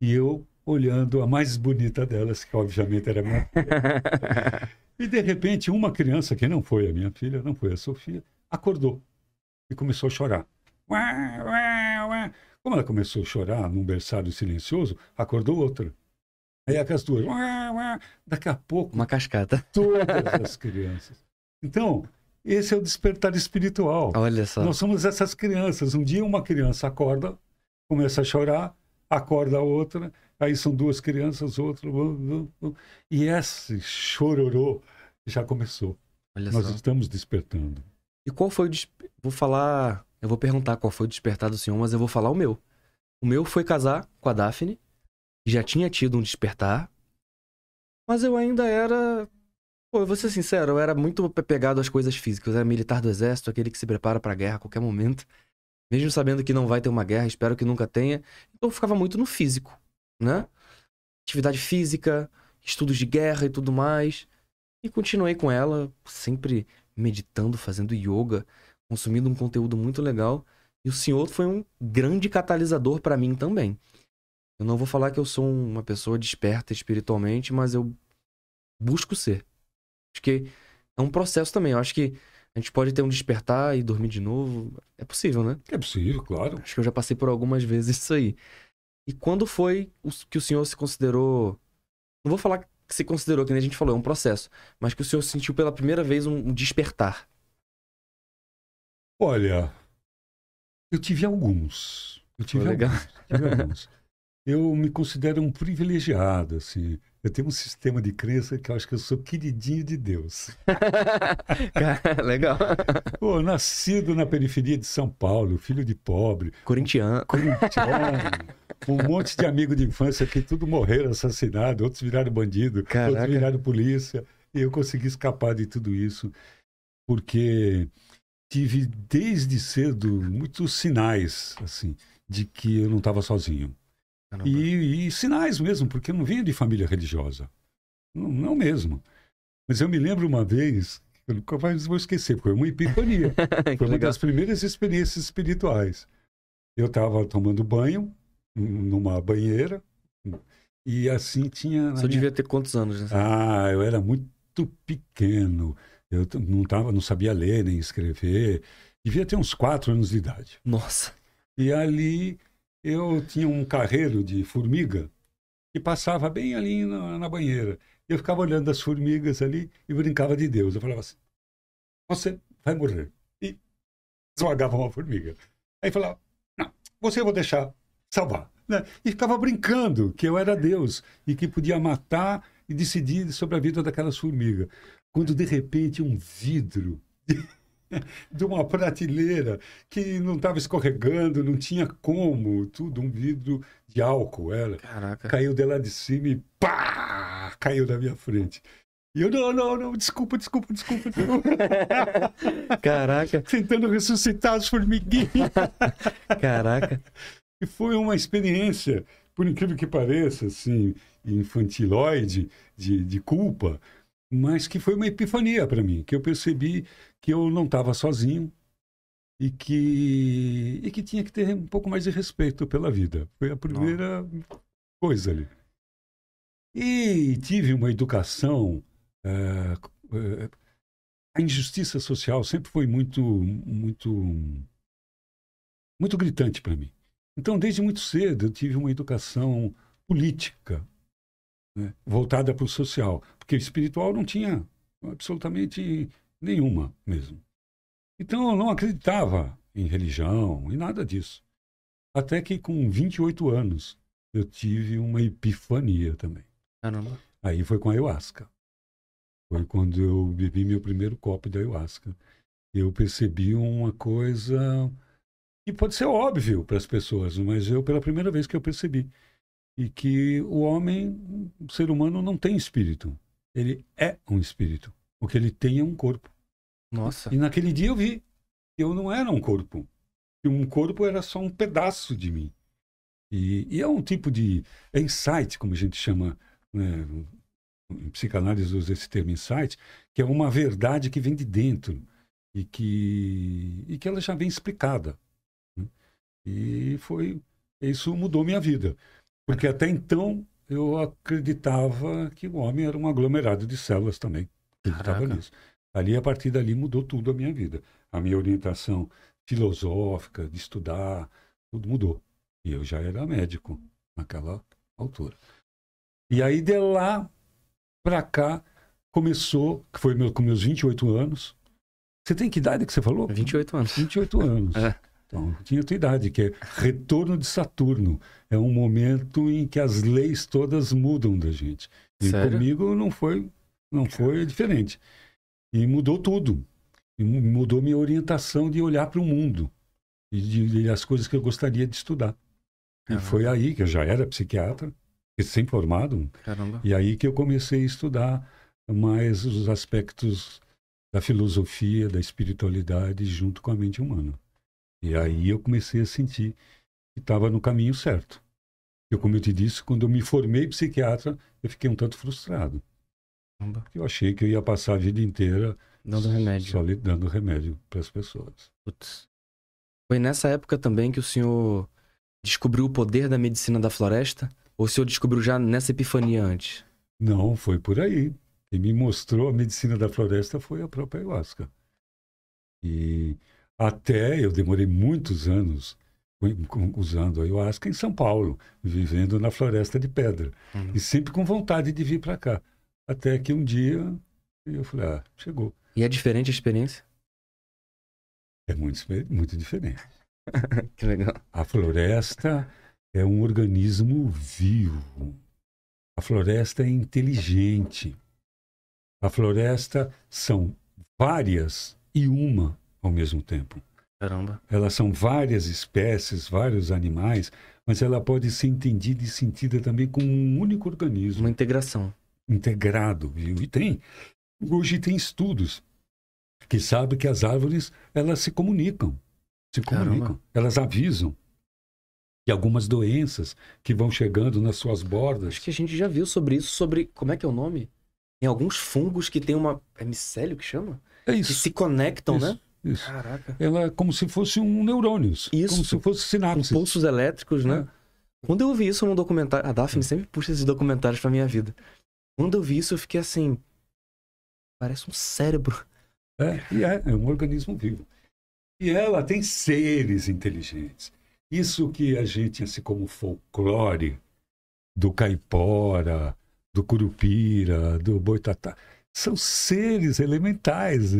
E eu olhando a mais bonita delas, que obviamente era minha E de repente, uma criança, que não foi a minha filha, não foi a Sofia, acordou e começou a chorar. Como ela começou a chorar num berçário silencioso, acordou outra. Aí aquelas uá. Daqui a pouco, Uma cascata. todas as crianças. Então, esse é o despertar espiritual. Olha só. Nós somos essas crianças. Um dia uma criança acorda, começa a chorar, acorda a outra, aí são duas crianças, outra. E esse chororô já começou. Olha Nós só. estamos despertando. E qual foi o. des- Vou falar. Eu vou perguntar qual foi o despertar do senhor, mas eu vou falar o meu. O meu foi casar com a Daphne. Já tinha tido um despertar. Mas eu ainda era. Pô, eu vou ser sincero, eu era muito pegado às coisas físicas. Eu era militar do exército, aquele que se prepara pra guerra a qualquer momento. Mesmo sabendo que não vai ter uma guerra, espero que nunca tenha. Então eu ficava muito no físico, né? Atividade física, estudos de guerra e tudo mais. E continuei com ela, sempre meditando, fazendo yoga, consumindo um conteúdo muito legal. E o senhor foi um grande catalisador pra mim também. Eu não vou falar que eu sou uma pessoa desperta espiritualmente, mas eu busco ser. Acho que é um processo também. Eu acho que a gente pode ter um despertar e dormir de novo. É possível, né? É possível, claro. Acho que eu já passei por algumas vezes isso aí. E quando foi que o senhor se considerou. Não vou falar que se considerou, que nem a gente falou, é um processo. Mas que o senhor sentiu pela primeira vez um despertar. Olha, eu tive alguns. Eu tive alguns. tive alguns. Eu me considero um privilegiado, assim. Eu tenho um sistema de crença que eu acho que eu sou queridinho de Deus. Legal. Pô, nascido na periferia de São Paulo, filho de pobre, Corintiano. corintiano, um monte de amigo de infância que tudo morreram assassinados, outros viraram bandido, Caraca. outros viraram polícia. E eu consegui escapar de tudo isso porque tive desde cedo muitos sinais assim de que eu não estava sozinho. E, e sinais mesmo, porque eu não venho de família religiosa. Não, não mesmo. Mas eu me lembro uma vez, eu nunca mais vou esquecer, foi uma epifania. Foi uma legal. das primeiras experiências espirituais. Eu estava tomando banho numa banheira e assim tinha. senhor minha- devia ter quantos anos, né? Ah, eu era muito pequeno. Eu não, tava, não sabia ler nem escrever. Devia ter uns quatro anos de idade. Nossa. E ali eu tinha um carreiro de formiga que passava bem ali na, na banheira. Eu ficava olhando as formigas ali e brincava de Deus. Eu falava assim: Você vai morrer. E esmagava uma formiga. Aí falava: Não, você eu vou deixar salvar. Né? E ficava brincando que eu era Deus e que podia matar e decidir sobre a vida daquelas formigas. quando de repente um vidro de uma prateleira que não estava escorregando, não tinha como, tudo um vidro de álcool era. Caraca. Caiu de lá de cima e pá! Caiu na minha frente. E eu, não, não, não, desculpa, desculpa, desculpa. desculpa. Caraca, Tentando ressuscitar as formiguinhas. caraca. E foi uma experiência, por incrível que pareça, assim, infantiloide, de, de culpa, mas que foi uma epifania para mim, que eu percebi que eu não estava sozinho e que, e que tinha que ter um pouco mais de respeito pela vida. Foi a primeira coisa ali. E tive uma educação. eh, eh, a injustiça social sempre foi muito, muito, muito gritante para mim. Então, desde muito cedo, eu tive uma educação política, né, voltada para o social, porque espiritual não tinha absolutamente nenhuma mesmo. Então, eu não acreditava em religião e nada disso. Até que, com 28 anos, eu tive uma epifania também. Caramba. Aí foi com a ayahuasca. Foi quando eu bebi meu primeiro copo de ayahuasca. Eu percebi uma coisa que pode ser óbvio para as pessoas, mas eu, pela primeira vez que eu percebi, e que o homem, o ser humano, não tem espírito. Ele é um espírito. O que ele tem é um corpo. Nossa. E naquele dia eu vi que eu não era um corpo. Que um corpo era só um pedaço de mim. E, e é um tipo de insight, como a gente chama, né, em psicanálise usa esse termo insight, que é uma verdade que vem de dentro e que, e que ela já vem explicada. né? E foi isso mudou minha vida. Porque até então eu acreditava que o homem era um aglomerado de células também. Acreditava Caraca. nisso. Ali, a partir dali, mudou tudo a minha vida. A minha orientação filosófica, de estudar, tudo mudou. E eu já era médico naquela altura. E aí, de lá para cá, começou, que foi meu, com meus 28 anos. Você tem que idade que você falou? 28 anos. 28 anos. É. Então, tinha a tua idade, que é retorno de Saturno. É um momento em que as leis todas mudam da gente. E Sério? comigo não foi, não foi diferente. E mudou tudo. E mu- mudou minha orientação de olhar para o mundo e de, de as coisas que eu gostaria de estudar. E Caramba. foi aí que eu já era psiquiatra, recém-formado, Caramba. e aí que eu comecei a estudar mais os aspectos da filosofia, da espiritualidade junto com a mente humana. E aí eu comecei a sentir que estava no caminho certo. Eu, como eu te disse, quando eu me formei psiquiatra, eu fiquei um tanto frustrado. Porque Eu achei que eu ia passar a vida inteira Dando remédio. só lhe dando remédio para as pessoas. Putz. Foi nessa época também que o senhor descobriu o poder da medicina da floresta? Ou o senhor descobriu já nessa epifania antes? Não, foi por aí. Quem me mostrou a medicina da floresta foi a própria ayahuasca. E até eu demorei muitos anos usando ayahuasca em São Paulo, vivendo na floresta de pedra. Uhum. E sempre com vontade de vir para cá. Até que um dia eu falei, ah, chegou. E é diferente a experiência? É muito, muito diferente. Que legal. A floresta é um organismo vivo. A floresta é inteligente. A floresta são várias e uma ao mesmo tempo. Caramba. Elas são várias espécies, vários animais, mas ela pode ser entendida e sentida também como um único organismo Uma integração. integrado. E tem. Hoje tem estudos que sabem que as árvores elas se comunicam. Se Caramba. comunicam. Elas avisam de algumas doenças que vão chegando nas suas bordas. Acho que a gente já viu sobre isso, sobre. Como é que é o nome? Tem alguns fungos que tem uma. É micélio que chama? É Que isso. se conectam, isso, né? Isso. Caraca. Ela é como se fosse um neurônios. Isso. Como se fosse Com sinapse. pulsos elétricos, né? É. Quando eu ouvi isso num documentário. A Daphne sempre puxa esses documentários pra minha vida. Quando eu vi isso, eu fiquei assim. Parece um cérebro. É, e é, é um organismo vivo. E ela tem seres inteligentes. Isso que a gente, assim como folclore do caipora, do curupira, do boitatá, são seres elementais.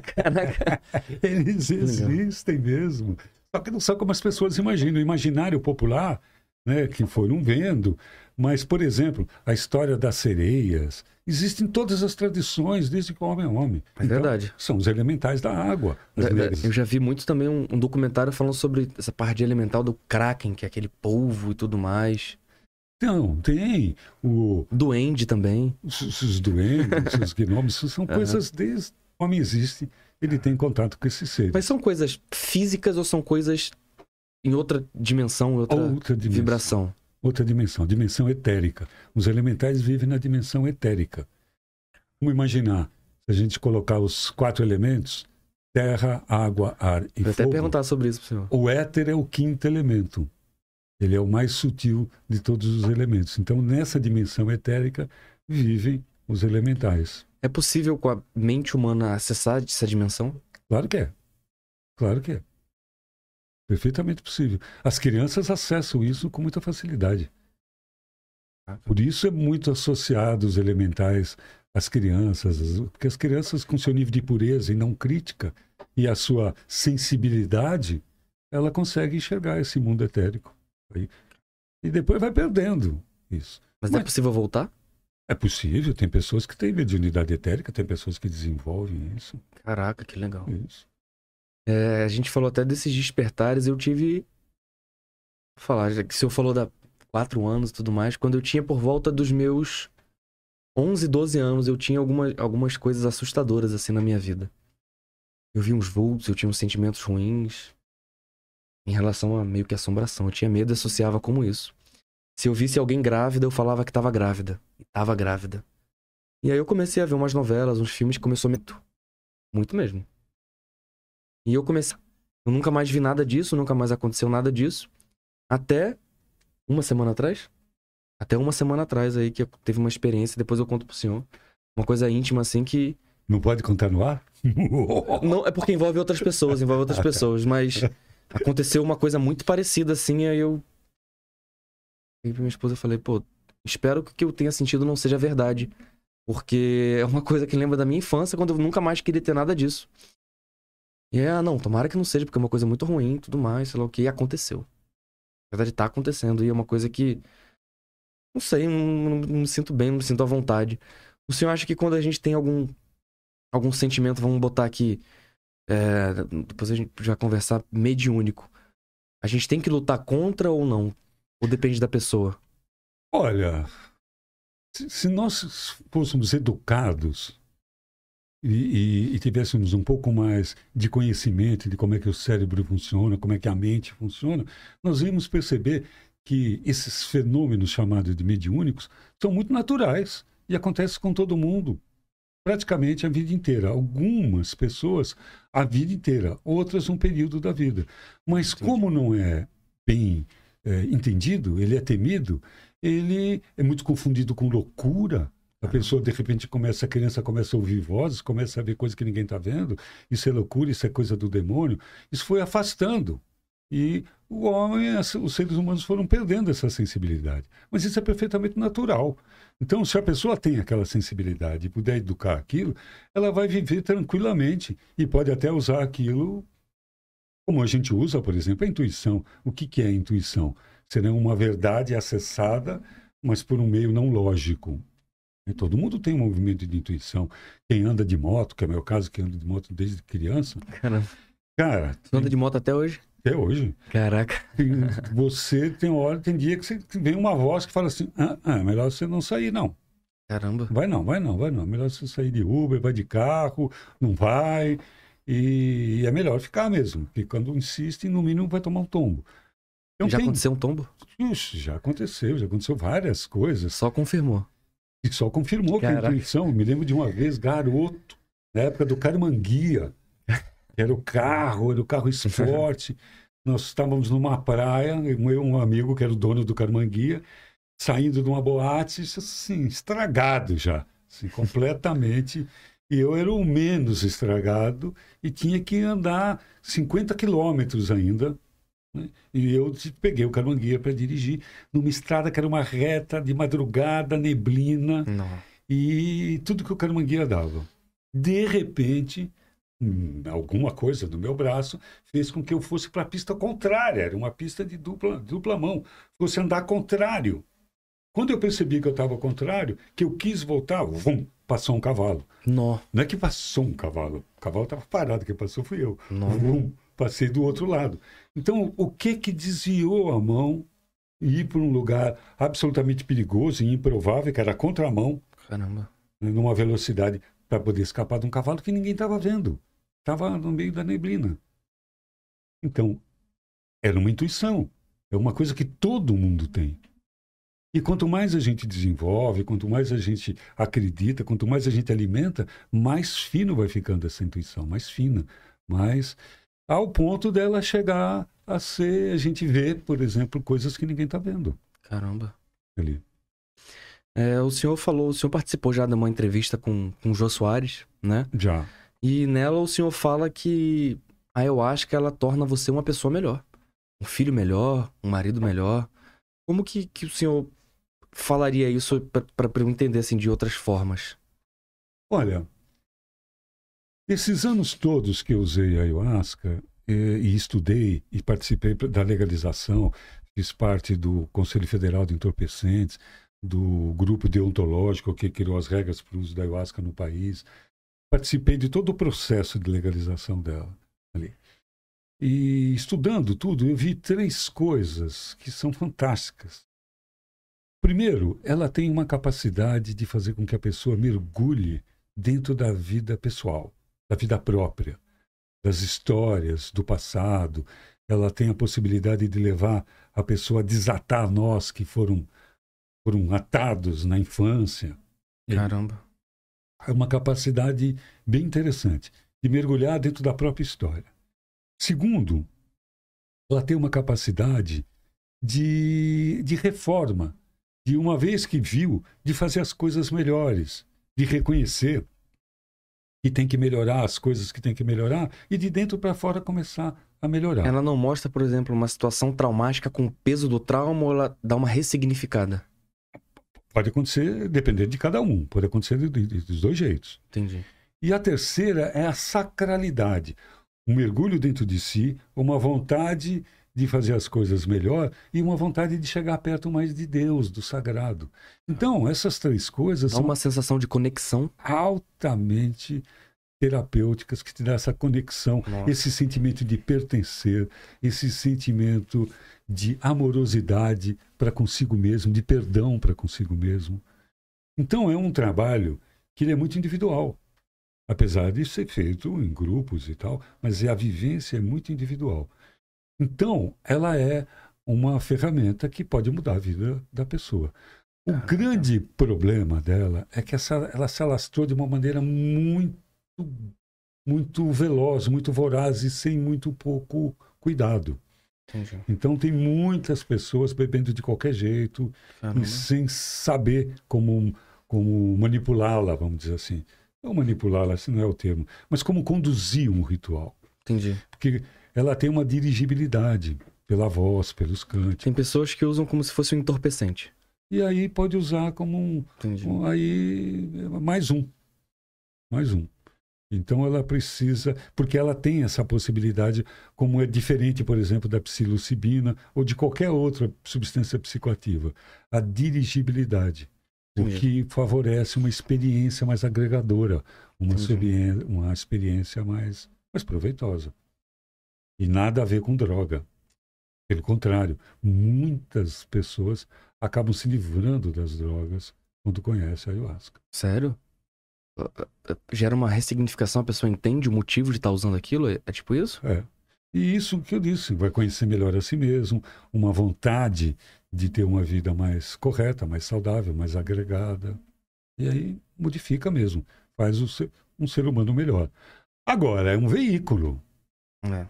Caraca. Eles existem mesmo. Só que não são como as pessoas imaginam. O imaginário popular né, que foram vendo. Mas, por exemplo, a história das sereias, existem todas as tradições, desde que o homem é homem. É então, verdade. São os elementais da água. Eu já vi muito também um, um, documentário falando sobre essa parte elemental do Kraken, que é aquele polvo e tudo mais. Não, tem. O... Duende também. Os, os duendes, os gnomos, são coisas desde o homem existe, ele tem contato com esses seres. Mas são coisas físicas ou são coisas em outra dimensão, outra, outra dimensão. vibração? outra dimensão, dimensão etérica. Os elementais vivem na dimensão etérica. Vamos imaginar, se a gente colocar os quatro elementos, terra, água, ar e Vou fogo. até perguntar sobre isso, senhor. O éter é o quinto elemento. Ele é o mais sutil de todos os elementos. Então, nessa dimensão etérica, vivem os elementais. É possível com a mente humana acessar essa dimensão? Claro que é. Claro que é. Perfeitamente possível. As crianças acessam isso com muita facilidade. Por isso é muito associado os elementais às crianças, porque as crianças com seu nível de pureza e não crítica e a sua sensibilidade, ela consegue enxergar esse mundo etérico. E depois vai perdendo isso. Mas, Mas é possível voltar? É possível. Tem pessoas que têm mediunidade etérica, tem pessoas que desenvolvem isso. Caraca, que legal. Isso. É, a gente falou até desses despertares, eu tive. Vou falar, que o senhor falou da quatro anos e tudo mais, quando eu tinha por volta dos meus 11, 12 anos, eu tinha alguma, algumas coisas assustadoras assim na minha vida. Eu vi uns vultos, eu tinha uns sentimentos ruins em relação a meio que assombração. Eu tinha medo e associava como isso. Se eu visse alguém grávida, eu falava que estava grávida. E tava grávida. E aí eu comecei a ver umas novelas, uns filmes que começou a me... Muito mesmo. E eu comecei. Eu nunca mais vi nada disso, nunca mais aconteceu nada disso. Até uma semana atrás. Até uma semana atrás aí que teve uma experiência, depois eu conto pro senhor. Uma coisa íntima assim que. Não pode contar no ar? Não, é porque envolve outras pessoas, envolve outras pessoas, mas aconteceu uma coisa muito parecida assim, aí eu. E pra minha esposa eu falei, pô, espero que o que eu tenha sentido não seja verdade. Porque é uma coisa que lembra da minha infância, quando eu nunca mais queria ter nada disso. E é, ah, não, tomara que não seja, porque é uma coisa muito ruim tudo mais, sei lá o que, e aconteceu. Na verdade, tá acontecendo, e é uma coisa que. Não sei, não, não, não, me sinto bem, não me sinto à vontade. O senhor acha que quando a gente tem algum. algum sentimento, vamos botar aqui. É, depois a gente já conversar, mediúnico. A gente tem que lutar contra ou não? Ou depende da pessoa? Olha, se, nós fôssemos educados e, e, e, tivéssemos um pouco mais de conhecimento de como é que o cérebro funciona, como é que a mente funciona, nós íamos perceber que esses fenômenos chamados de mediúnicos são muito naturais e acontecem com todo mundo, praticamente a vida inteira. Algumas pessoas a vida inteira, outras um período da vida. Mas como não é bem é, entendido, ele é temido, ele é muito confundido com loucura, a pessoa, de repente, começa, a criança começa a ouvir vozes, começa a ver coisas que ninguém está vendo. Isso é loucura, isso é coisa do demônio. Isso foi afastando. E o homem, os seres humanos foram perdendo essa sensibilidade. Mas isso é perfeitamente natural. Então, se a pessoa tem aquela sensibilidade e puder educar aquilo, ela vai viver tranquilamente e pode até usar aquilo como a gente usa, por exemplo, a intuição. O que, que é a intuição? Será uma verdade acessada, mas por um meio não lógico. Todo mundo tem um movimento de intuição. Quem anda de moto, que é o meu caso, que anda de moto desde criança. Caramba. Cara. Você anda de moto até hoje? Até hoje. Caraca. Você tem hora, tem dia que você vem uma voz que fala assim: ah, ah, é melhor você não sair, não. Caramba. Vai não, vai não, vai não. É melhor você sair de Uber, vai de carro, não vai. E é melhor ficar mesmo, porque quando insiste, no mínimo vai tomar um tombo. Então, já tem... aconteceu um tombo? Ixi, já aconteceu, já aconteceu várias coisas. Só confirmou. E só confirmou Caraca. que a intuição. Me lembro de uma vez, garoto, na época do Carmanguia. Era o carro, era o carro esporte. Nós estávamos numa praia, eu e um amigo que era o dono do Carmanguia, saindo de uma boate, assim, estragado já, assim, completamente. Eu era o menos estragado e tinha que andar 50 quilômetros ainda né? E eu peguei o Carangueira para dirigir numa estrada que era uma reta de madrugada, neblina Não. e tudo que o Carangueira dava. De repente, hum, alguma coisa no meu braço fez com que eu fosse para a pista contrária. Era uma pista de dupla, dupla mão. Fosse andar contrário. Quando eu percebi que eu estava contrário, que eu quis voltar, vum, passou um cavalo. Nó. Não é que passou um cavalo. O cavalo estava parado, quem passou fui eu. Vum, passei do outro lado. Então, o que que desviou a mão e ir para um lugar absolutamente perigoso e improvável, que era a contramão, Caramba. numa velocidade para poder escapar de um cavalo que ninguém estava vendo. Estava no meio da neblina. Então, era uma intuição. É uma coisa que todo mundo tem. E quanto mais a gente desenvolve, quanto mais a gente acredita, quanto mais a gente alimenta, mais fino vai ficando essa intuição, mais fina, mais ao ponto dela chegar a ser, a gente vê, por exemplo, coisas que ninguém está vendo Caramba. ali. É, o senhor falou, o senhor participou já de uma entrevista com, com o Jô Soares, né? Já. E nela o senhor fala que a ayahuasca ela torna você uma pessoa melhor. Um filho melhor, um marido melhor. Como que, que o senhor falaria isso para eu entender assim de outras formas? Olha, esses anos todos que eu usei a ayahuasca eh, e estudei e participei da legalização, fiz parte do Conselho Federal de Entorpecentes, do grupo deontológico que criou as regras para o uso da ayahuasca no país, participei de todo o processo de legalização dela ali. E estudando tudo, eu vi três coisas que são fantásticas. Primeiro, ela tem uma capacidade de fazer com que a pessoa mergulhe dentro da vida pessoal, da vida própria, das histórias do passado. Ela tem a possibilidade de levar a pessoa a desatar nós que foram, foram atados na infância. Caramba. É uma capacidade bem interessante de mergulhar dentro da própria história. Segundo, ela tem uma capacidade de, de reforma, de uma vez que viu, de fazer as coisas melhores, de reconhecer que tem que melhorar as coisas que tem que melhorar e de dentro para fora começar a melhorar. Ela não mostra, por exemplo, uma situação traumática com o peso do trauma ou ela dá uma ressignificada? Pode acontecer, dependendo de cada um, pode acontecer de- de- dos dois jeitos. Entendi. E a terceira é a sacralidade. Um mergulho dentro de si, uma vontade de fazer as coisas melhor e uma vontade de chegar perto mais de Deus, do sagrado. Então, essas três coisas Dá são uma sensação de conexão. altamente terapêuticas que te dá essa conexão, Nossa. esse sentimento de pertencer, esse sentimento de amorosidade para consigo mesmo, de perdão para consigo mesmo. Então é um trabalho que ele é muito individual, apesar de ser feito em grupos e tal, mas a vivência é muito individual. Então ela é uma ferramenta que pode mudar a vida da pessoa. O Caraca. grande problema dela é que essa, ela se alastrou de uma maneira muito, muito veloz, muito voraz e sem muito pouco cuidado. Entendi. Então tem muitas pessoas bebendo de qualquer jeito Caramba. e sem saber como, como manipulá-la, vamos dizer assim. Não manipulá-la, esse não é o termo, mas como conduzir um ritual. Entendi. Porque ela tem uma dirigibilidade pela voz, pelos cantos. Tem pessoas que usam como se fosse um entorpecente. E aí pode usar como um, um- aí mais um. Mais um. Então ela precisa, porque ela tem essa possibilidade, como é diferente, por exemplo, da psilocibina ou de qualquer outra substância psicoativa, a dirigibilidade, o Entendi. que favorece uma experiência mais agregadora, uma, uma experiência mais, mais proveitosa. E nada a ver com droga. Pelo contrário, muitas pessoas acabam se livrando das drogas quando conhecem a ayahuasca. Sério? Gera uma ressignificação, a pessoa entende o motivo de estar usando aquilo? É é tipo isso? É. E isso que eu disse, vai conhecer melhor a si mesmo, uma vontade de ter uma vida mais correta, mais saudável, mais agregada. E aí modifica mesmo, faz o ser- um ser humano melhor. Agora, é um veículo. É.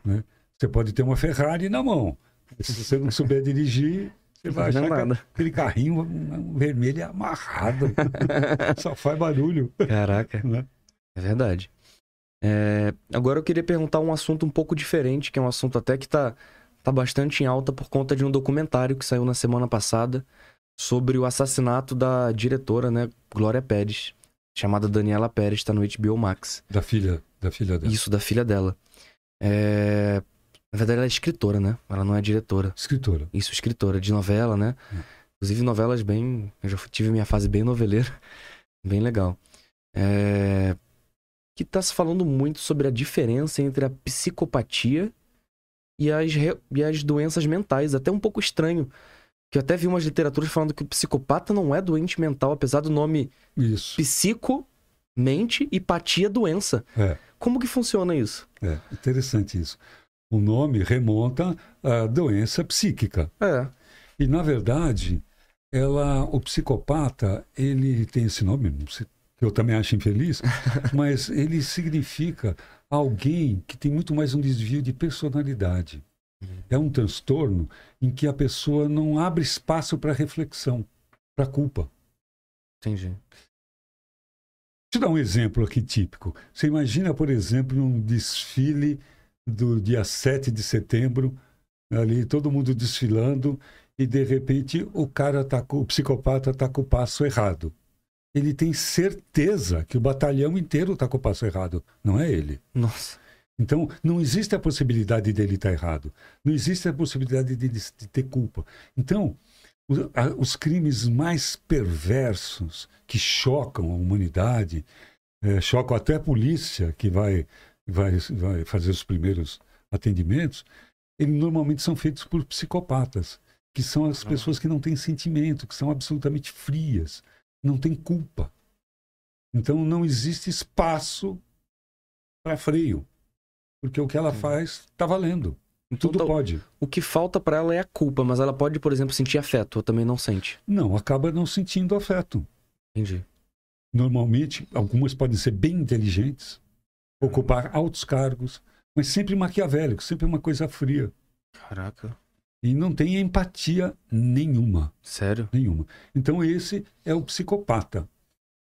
Você pode ter uma Ferrari na mão. Se você não souber dirigir, você vai Não achar nada. aquele carrinho um, um vermelho é amarrado. Só faz barulho. Caraca, Né? é verdade. É, agora eu queria perguntar um assunto um pouco diferente, que é um assunto até que tá, tá bastante em alta por conta de um documentário que saiu na semana passada sobre o assassinato da diretora, né, Glória Pérez, chamada Daniela Pérez, tá no HBO Max. Da filha da filha dela. Isso, da filha dela. É... Na verdade, ela é escritora, né? Ela não é diretora. Escritora. Isso, escritora de novela, né? Hum. Inclusive novelas bem. Eu já tive minha fase bem noveleira. Bem legal. É... Que tá se falando muito sobre a diferença entre a psicopatia e as, re- e as doenças mentais. Até um pouco estranho. Que eu até vi umas literaturas falando que o psicopata não é doente mental, apesar do nome Isso. psico, mente e patia doença. É. Como que funciona isso? É, interessante isso. O nome remonta à doença psíquica. É. E, na verdade, ela, o psicopata, ele tem esse nome, que eu também acho infeliz, mas ele significa alguém que tem muito mais um desvio de personalidade. É um transtorno em que a pessoa não abre espaço para reflexão, para culpa. Entendi. Deixa eu dar um exemplo aqui típico. Você imagina, por exemplo, um desfile do dia 7 de setembro, ali todo mundo desfilando, e de repente o cara tá com, o psicopata está com o passo errado. Ele tem certeza que o batalhão inteiro está com o passo errado, não é ele. Nossa. Então, não existe a possibilidade dele estar errado. Não existe a possibilidade de, de ter culpa. Então, os, a- os crimes mais perversos que chocam a humanidade, eh, chocam até a polícia que vai, vai, vai fazer os primeiros atendimentos, eles normalmente são feitos por psicopatas, que são as Ah. pessoas que não têm sentimento, que são absolutamente frias, não têm culpa. Então, não existe espaço para freio. Porque o que ela faz está valendo. Então, Tudo tá- pode. O que falta pra ela é a culpa, mas ela pode, por exemplo, sentir afeto, ou também não sente. Não, acaba não sentindo afeto. Entendi. Normalmente, algumas podem ser bem inteligentes, ocupar altos cargos, mas sempre maquiavélico, sempre uma coisa fria. Caraca. E não tem empatia nenhuma. Sério? Nenhuma. Então, esse é o psicopata.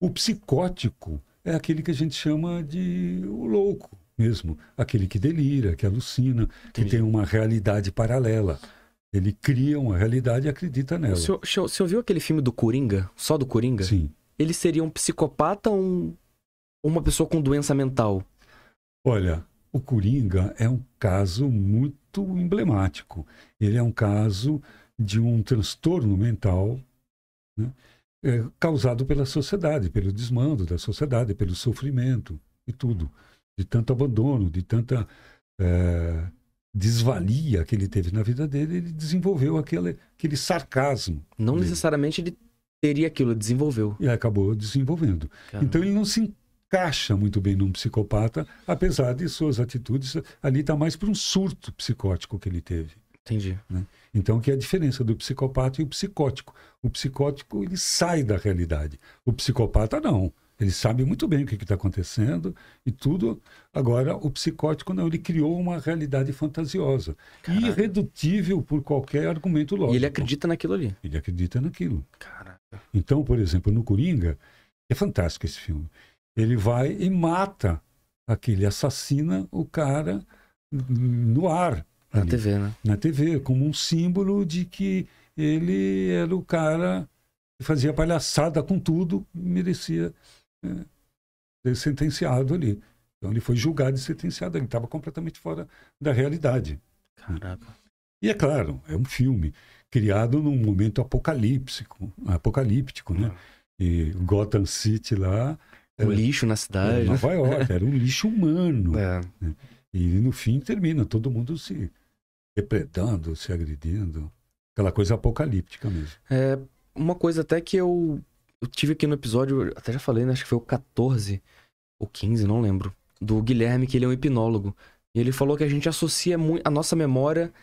O psicótico é aquele que a gente chama de o louco mesmo. Aquele que delira, que alucina, que Entendi. tem uma realidade paralela. Ele cria uma realidade e acredita nela. O senhor, o senhor- o senhor viu aquele filme do Coringa? Só do Coringa? Sim. Ele seria um psicopata ou um- uma pessoa com doença mental? Olha, o Coringa é um caso muito emblemático. Ele é um caso de um transtorno mental né, é, causado pela sociedade, pelo desmando da sociedade, pelo sofrimento e tudo. De tanto abandono, de tanta é, desvalia que ele teve na vida dele, ele desenvolveu aquele, aquele sarcasmo Não Dele. necessariamente ele teria aquilo, ele desenvolveu. e acabou desenvolvendo. Caramba. Então ele não se encaixa muito bem num psicopata, apesar de suas atitudes. Ali está mais para um surto psicótico que ele teve. Entendi. Então, que é a diferença do psicopata e o psicótico. O psicótico, ele sai da realidade. O psicopata, não. Ele sabe muito bem o que está acontecendo e tudo. Agora, o psicótico, não. Ele criou uma realidade fantasiosa. Caraca. Irredutível por qualquer argumento lógico. E ele acredita naquilo ali. Ele acredita naquilo. Caraca. Então, por exemplo, no Coringa, é fantástico esse filme. Ele vai e mata aquele, assassina o cara no ar, Na ali, TV, né? na TV, como um símbolo de que ele era o cara que fazia palhaçada com tudo e merecia é, ser sentenciado ali. Então ele foi julgado e sentenciado, ele estava completamente fora da realidade. Caraca. E é claro, é um filme criado num momento apocalíptico, apocalíptico, né? E Gotham City lá O lixo na cidade. Nova York, era um lixo humano. É. E no fim termina todo mundo se depredando, se agredindo. Aquela coisa apocalíptica mesmo. É, uma coisa até que eu, eu tive aqui no episódio, até já falei, né? Acho que foi o 14 ou 15, não lembro. Do Guilherme, que ele é um hipnólogo. E ele falou que a gente associa muito. A nossa memória,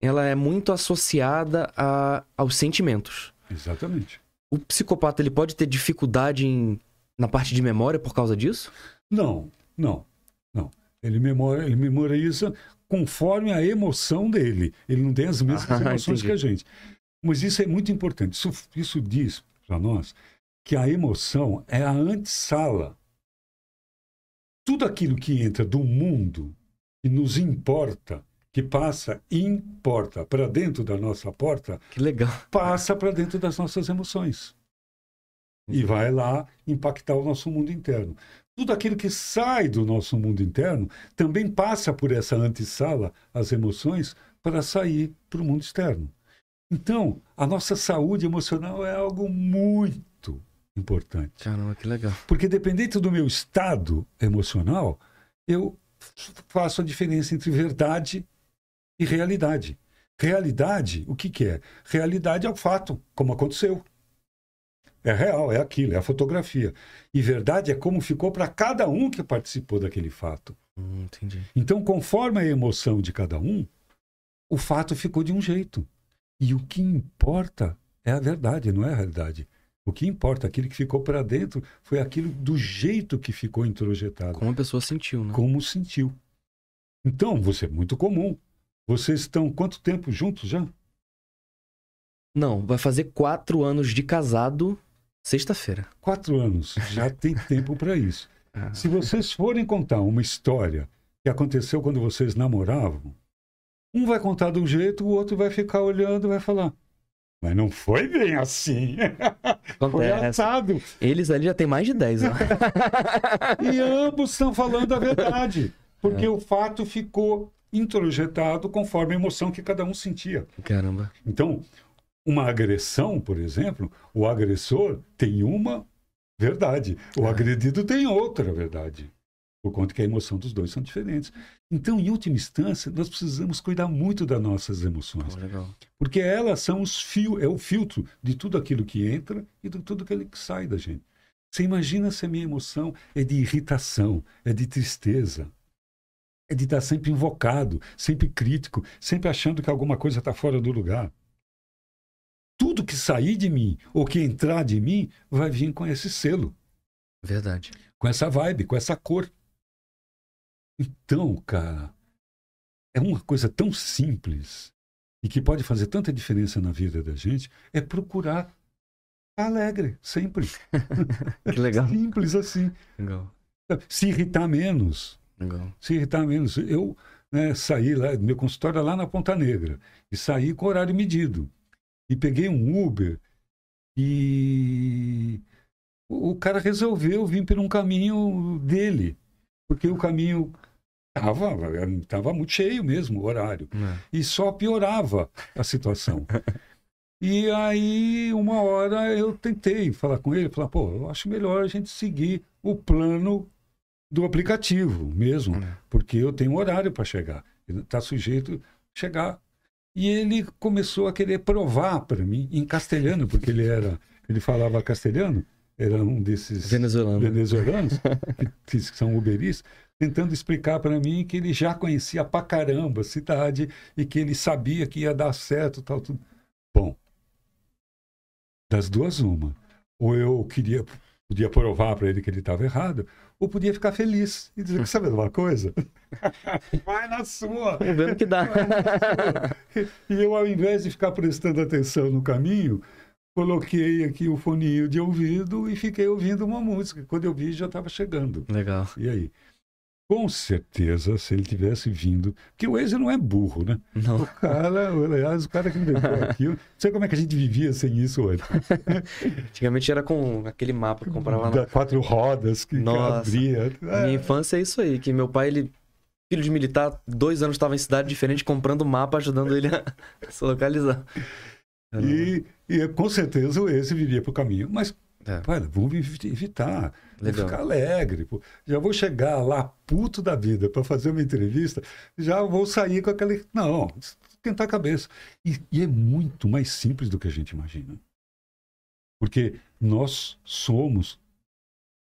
ela é muito associada a, aos sentimentos. Exatamente. O psicopata, ele pode ter dificuldade em, na parte de memória por causa disso? Não, não, não. Ele, memora, ele memoriza conforme a emoção dele. Ele não tem as mesmas Ah, emoções entendi. que a gente. Mas isso é muito importante. Isso, isso diz para nós que a emoção é a antessala. Tudo aquilo que entra do mundo e nos importa, que passa importa para dentro da nossa porta, Que legal. passa para dentro das nossas emoções. E vai lá impactar o nosso mundo interno. tudo aquilo que sai do nosso mundo interno também passa por essa antessala, as emoções, para sair para o mundo externo. Então, a nossa saúde emocional é algo muito importante. Caramba, que legal. Porque dependente do meu estado emocional, eu faço a diferença entre verdade e realidade. Realidade, o que, que é? Realidade é o fato, como aconteceu. É real, é aquilo, é a fotografia. E verdade é como ficou para cada um que participou daquele fato. Hum, entendi. Então, conforme a emoção de cada um, o fato ficou de um jeito. E o que importa é a verdade, não é a realidade. O que importa, aquilo que ficou para dentro, foi aquilo do jeito que ficou introjetado. Como a pessoa sentiu, né? Como sentiu. Então, você é muito comum. Vocês estão quanto tempo juntos já? Não, vai fazer quatro anos de casado sexta-feira. Quatro anos. Já tem tempo para isso. Ah. Se vocês forem contar uma história que aconteceu quando vocês namoravam, um vai contar de um jeito, o outro vai ficar olhando e vai falar. Mas não foi bem assim. Foi assado. Eles ali já tem mais de 10, ó. E ambos estão falando a verdade. Porque o fato ficou introjetado conforme a emoção que cada um sentia. Caramba. Então, uma agressão, por exemplo, o agressor tem uma verdade, o É. agredido tem outra verdade. Por conta que a emoção dos dois são diferentes. Então, em última instância, nós precisamos cuidar muito das nossas emoções. Legal. Porque elas são os fio, é o filtro de tudo aquilo que entra e de tudo aquilo que sai da gente. Você imagina se a minha emoção é de irritação, é de tristeza, é de estar sempre invocado, sempre crítico, sempre achando que alguma coisa está fora do lugar. Tudo que sair de mim ou que entrar de mim vai vir com esse selo, Verdade. com essa vibe, com essa cor. Então, cara, é uma coisa tão simples e que pode fazer tanta diferença na vida da gente, é procurar alegre, sempre. Que legal. Simples assim. Legal. Se irritar menos. Legal. Se irritar menos. Eu né, saí lá, meu consultório lá na Ponta Negra, e saí com horário medido. E peguei um Uber e o cara resolveu vir por um caminho dele, porque o caminho estava tava muito cheio mesmo, o horário É. e só piorava a situação. E aí, uma hora eu tentei falar com ele, falar, pô, eu acho melhor a gente seguir o plano do aplicativo mesmo, É. porque eu tenho um horário para chegar, está sujeito a chegar. E ele começou a querer provar para mim em castelhano, porque ele era, ele falava castelhano, era um desses Venezuelano. venezuelanos que, que são uberistas, tentando explicar para mim que ele já conhecia pra caramba a cidade e que ele sabia que ia dar certo, tal, tudo. Bom, das duas uma, ou eu queria podia provar para ele que ele estava errado, ou podia ficar feliz e dizer que sabe de uma coisa, vai na sua. Vamos ver no que dá. E eu, ao invés de ficar prestando atenção no caminho, coloquei aqui o foninho de ouvido e fiquei ouvindo uma música. Quando eu vi, já estava chegando. Legal. E aí? Com certeza, se ele tivesse vindo. Porque o Waze não é burro, né? Não. O cara, aliás, o cara que inventou aquilo. Não sei como é que a gente vivia sem isso antes. Antigamente era com aquele mapa que comprava lá. Quatro rodas que, que Nossa. abria. Na minha infância é isso aí, que meu pai, ele, filho de militar, dois anos estava em cidade diferente comprando mapa, ajudando ele a se localizar. E, e com certeza o Waze viria para o caminho. Mas, É. vamos evi- evitar. Vou Legal. ficar alegre. pô. Já vou chegar lá, puto da vida, para fazer uma entrevista, já vou sair com aquele. Não, esquentar a cabeça. E, e é muito mais simples do que a gente imagina. Porque nós somos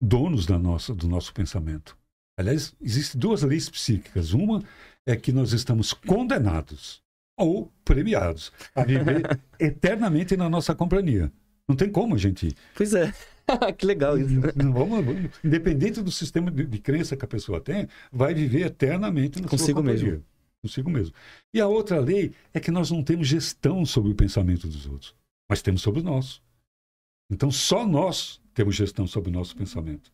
donos da nossa, do nosso pensamento. Aliás, existem duas leis psíquicas. Uma é que nós estamos condenados ou premiados a viver eternamente na nossa companhia. Não tem como a gente Pois é. que legal isso. vamos, vamos- independente do sistema de, de crença que a pessoa tem, vai viver eternamente na Consigo sua companhia. mesmo. Consigo mesmo. E a outra lei é que nós não temos gestão sobre o pensamento dos outros, mas temos sobre o nosso. Então só nós temos gestão sobre o nosso pensamento.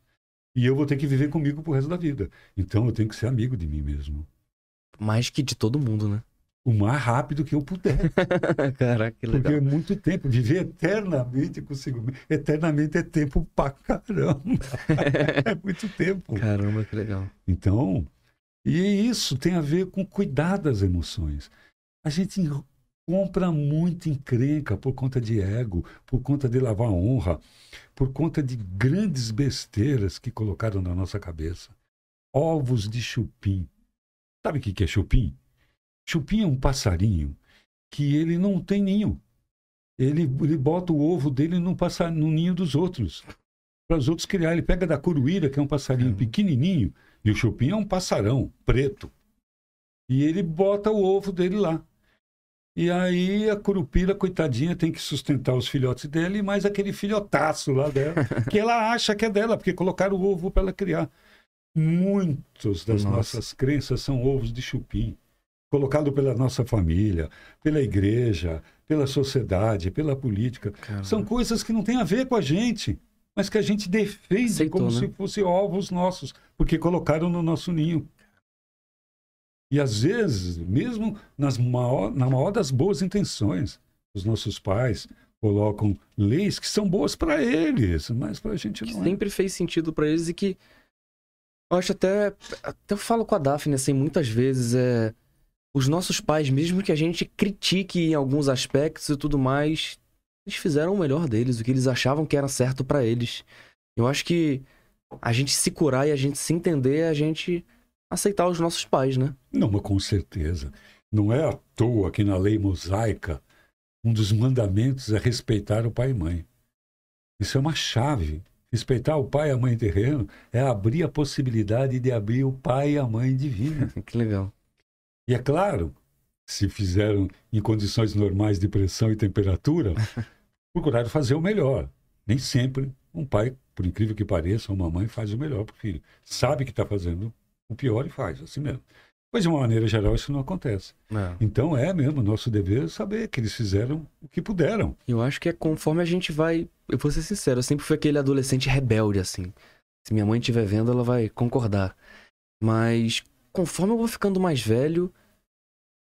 E eu vou ter que viver comigo pro resto da vida. Então eu tenho que ser amigo de mim mesmo. Mais que de todo mundo, né? O mais rápido que eu puder. Caraca, que legal. Porque é muito tempo. Viver eternamente consigo mesmo. Eternamente é tempo pra caramba. é muito tempo. Caramba, que legal. Então, e isso tem a ver com cuidar das emoções. A gente compra muito encrenca por conta de ego, por conta de lavar honra, por conta de grandes besteiras que colocaram na nossa cabeça. Ovos de chupim. Sabe o que é chupim? Chupim é um passarinho que ele não tem ninho. Ele, ele bota o ovo dele no, passar, no ninho dos outros. Para os outros criar. Ele pega da curuíra, que é um passarinho pequenininho, e o chupim é um passarão preto. E ele bota o ovo dele lá. E aí a curupira, coitadinha, tem que sustentar os filhotes dele, mais aquele filhotaço lá dela, que ela acha que é dela, porque colocaram o ovo para ela criar. Muitos das Nossa. nossas crenças são ovos de chupim colocado pela nossa família, pela igreja, pela sociedade, pela política. Caramba. São coisas que não têm a ver com a gente, mas que a gente defende Aceitou, como né? se fossem ovos nossos, porque colocaram no nosso ninho. E às vezes, mesmo nas maior, na maior das boas intenções, os nossos pais colocam leis que são boas para eles, mas para a gente não. Que é. sempre fez sentido para eles e que eu acho até até eu falo com a Daphne assim muitas vezes é os nossos pais, mesmo que a gente critique em alguns aspectos e tudo mais, eles fizeram o melhor deles, o que eles achavam que era certo para eles. Eu acho que a gente se curar e a gente se entender é a gente aceitar os nossos pais, né? Não, mas com certeza. Não é à toa que na lei mosaica um dos mandamentos é respeitar o pai e mãe. Isso é uma chave. Respeitar o pai e a mãe terreno é abrir a possibilidade de abrir o pai e a mãe divina. que legal. E é claro, se fizeram em condições normais de pressão e temperatura, procuraram fazer o melhor. Nem sempre um pai, por incrível que pareça, uma mãe faz o melhor para o filho. Sabe que está fazendo o pior e faz, assim mesmo. Mas, de uma maneira geral, isso não acontece. É. Então, é mesmo nosso dever saber que eles fizeram o que puderam. Eu acho que é conforme a gente vai. Eu vou ser sincero, eu sempre fui aquele adolescente rebelde, assim. Se minha mãe estiver vendo, ela vai concordar. Mas, conforme eu vou ficando mais velho,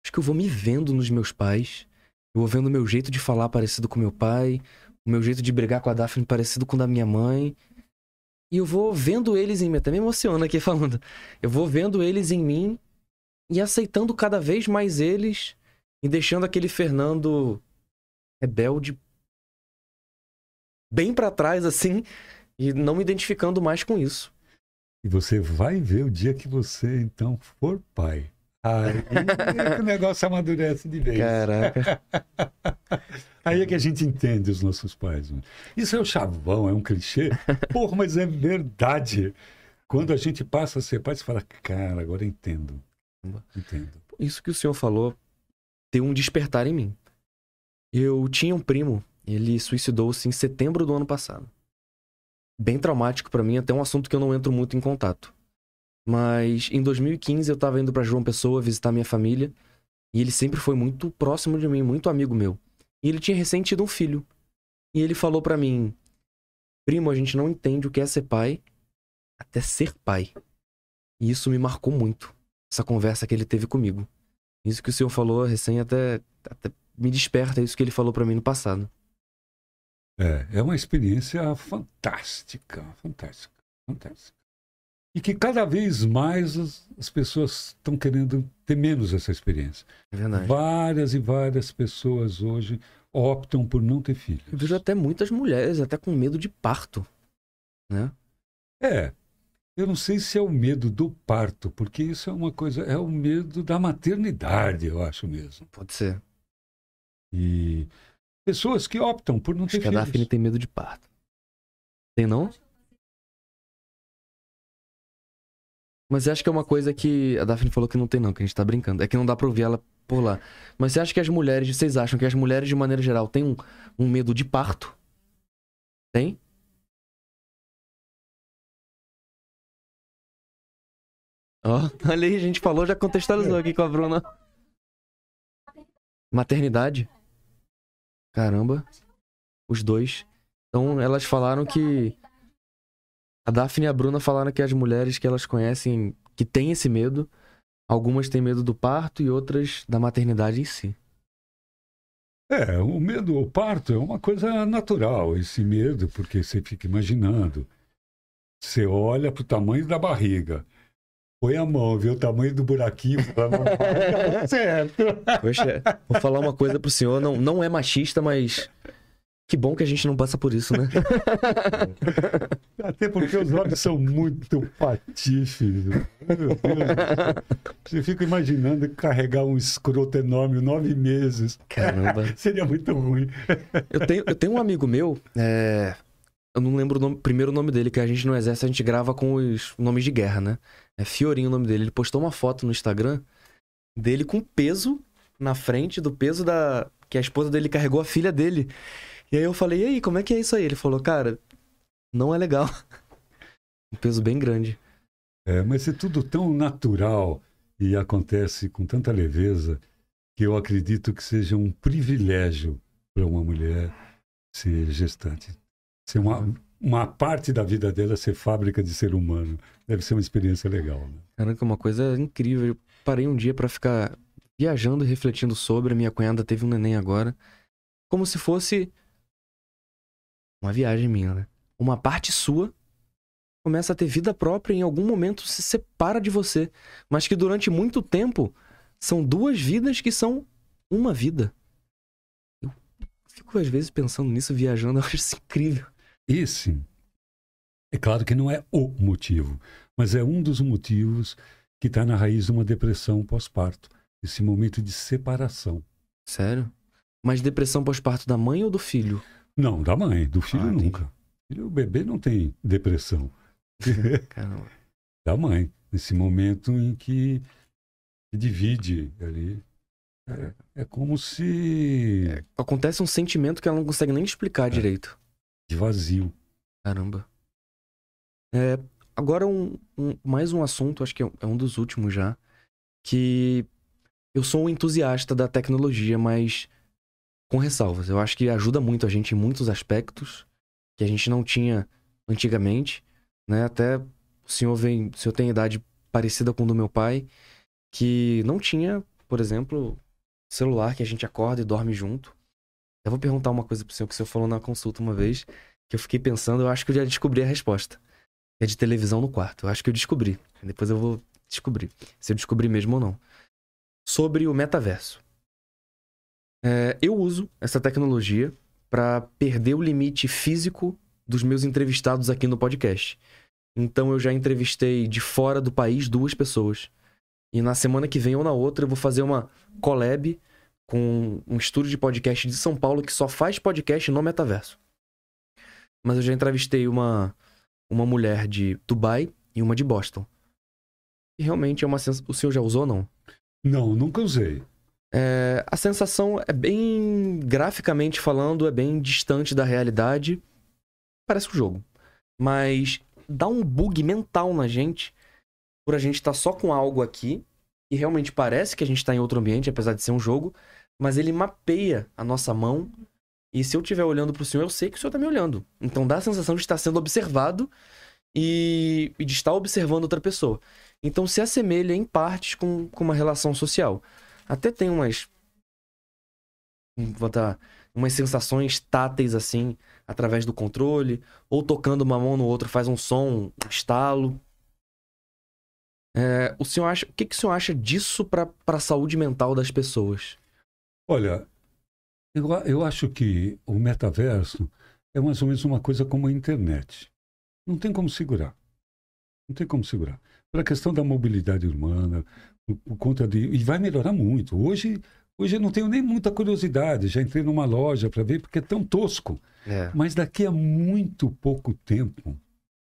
acho que eu vou me vendo nos meus pais. Eu vou vendo o meu jeito de falar parecido com meu pai, o meu jeito de brigar com a Daphne parecido com o da minha mãe. E eu vou vendo eles em mim, até me emociona aqui falando. Eu vou vendo eles em mim e aceitando cada vez mais eles e deixando aquele Fernando rebelde bem para trás assim e não me identificando mais com isso. E você vai ver o dia que você então for pai. Aí o negócio amadurece de vez. Caraca. Aí é que a gente entende os nossos pais. Mano. Isso é o chavão, é um clichê. Porra, mas é verdade. Quando a gente passa a ser pai, você fala, cara, agora entendo. Entendo. Isso que o senhor falou tem um despertar em mim. Eu tinha um primo, ele suicidou-se em setembro do ano passado. Bem traumático para mim, até um assunto que eu não entro muito em contato. Mas em 2015 eu tava indo para João Pessoa visitar minha família. E ele sempre foi muito próximo de mim, muito amigo meu. E ele tinha recém tido um filho. E ele falou para mim: Primo, a gente não entende o que é ser pai até ser pai. E isso me marcou muito, essa conversa que ele teve comigo. Isso que o senhor falou recém até, até me desperta isso que ele falou para mim no passado. É, é uma experiência fantástica, fantástica, fantástica. E que cada vez mais as, as pessoas estão querendo ter menos essa experiência. É verdade. Várias e várias pessoas hoje optam por não ter filhos. Eu vejo até muitas mulheres até com medo de parto, né? É. Eu não sei se é o medo do parto, porque isso é uma coisa, é o medo da maternidade, eu acho mesmo. Pode ser. E pessoas que optam por não acho ter que filhos. a Daphne tem medo de parto. Tem não? Mas você acha que é uma coisa que. A Daphne falou que não tem, não, que a gente tá brincando. É que não dá pra ouvir ela por lá. Mas você acha que as mulheres. Vocês acham que as mulheres, de maneira geral, têm um, um medo de parto? Tem? Ó, oh, olha aí, a gente falou, já contextualizou aqui com a Bruna. Maternidade? Caramba. Os dois. Então, elas falaram que a Daphne e a Bruna falaram que as mulheres que elas conhecem que têm esse medo Algumas têm medo do parto e outras da maternidade em si. É, o medo ao parto é uma coisa natural, esse medo, porque você fica imaginando. Você olha para o tamanho da barriga, põe a mão, vê o tamanho do buraquinho, certo. Poxa, vou falar uma coisa pro senhor, não, não é machista, mas que bom que a gente não passa por isso, né? Até porque os homens são muito patifes. Meu Deus. Você fica imaginando carregar um escroto enorme nove meses. Caramba. Seria muito ruim. Eu tenho, eu tenho um amigo meu, é, eu não lembro o nome- primeiro nome dele, que a gente no exército a gente grava com os nomes de guerra, né? É Fiorinho o nome dele. Ele postou uma foto no Instagram dele com peso na frente do peso da que a esposa dele carregou a filha dele. E aí eu falei: "E aí, como é que é isso aí?" Ele falou: "Cara, não é legal." Um peso bem grande. É, mas é tudo tão natural e acontece com tanta leveza que eu acredito que seja um privilégio para uma mulher ser gestante. Ser uma, uma parte da vida dela ser fábrica de ser humano. Deve ser uma experiência legal. Né? É uma coisa incrível. Eu parei um dia pra ficar viajando e refletindo sobre. A minha cunhada teve um neném agora. Como se fosse uma viagem minha, né? Uma parte sua começa a ter vida própria e em algum momento se separa de você. Mas que durante muito tempo são duas vidas que são uma vida. Eu fico às vezes pensando nisso, viajando, eu acho isso incrível. Esse, é claro que não é o motivo, mas é um dos motivos que está na raiz de uma depressão pós-parto. Esse momento de separação. Sério? Mas depressão pós-parto da mãe ou do filho? Não, da mãe, do filho Ah, nunca. Filho, o bebê não tem depressão. Caramba. da mãe, nesse momento em que divide ali. É, é como se Acontece um sentimento que ela não consegue nem explicar direito. de vazio. Caramba. É, agora um, um- mais um assunto, acho que é um- é um dos últimos já, que eu sou um entusiasta da tecnologia, mas com ressalvas. Eu acho que ajuda muito a gente em muitos aspectos que a gente não tinha antigamente, né? Até o senhor vem, o senhor tem idade parecida com do meu pai, que não tinha, por exemplo, celular que a gente acorda e dorme junto. Eu vou perguntar uma coisa pro senhor que o senhor falou na consulta uma vez, que eu fiquei pensando, eu acho que eu já descobri a resposta. É de televisão no quarto. Eu acho que eu descobri. Depois eu vou descobrir. Se eu descobri mesmo ou não. Sobre o metaverso. É, eu uso essa tecnologia para perder o limite físico dos meus entrevistados aqui no podcast. Então eu já entrevistei de fora do país duas pessoas. E na semana que vem ou na outra eu vou fazer uma collab com um estúdio de podcast de São Paulo que só faz podcast no metaverso. Mas eu já entrevistei uma, uma mulher de Dubai e uma de Boston. E realmente é uma sensação. O senhor já usou ou não? Não, nunca usei. É, a sensação é bem. Graficamente falando, é bem distante da realidade. Parece um jogo. Mas dá um bug mental na gente por a gente estar só com algo aqui e realmente parece que a gente está em outro ambiente, apesar de ser um jogo, mas ele mapeia a nossa mão. E se eu estiver olhando pro senhor, eu sei que o senhor tá me olhando. Então dá a sensação de estar sendo observado e, e de estar observando outra pessoa. Então se assemelha em partes com, com uma relação social. Até tem umas. Vou botar umas sensações táteis assim, através do controle, ou tocando uma mão no outro faz um som, um estalo. É, o senhor acha, o que, que o senhor acha disso para a saúde mental das pessoas? Olha, eu, a- eu acho que o metaverso é mais ou menos uma coisa como a internet. Não tem como segurar. Não tem como segurar. Pela questão da mobilidade humana, por, por conta de. E vai melhorar muito. Hoje, hoje eu não tenho nem muita curiosidade. Já entrei numa loja para ver, porque é tão tosco. É. Mas daqui a muito pouco tempo,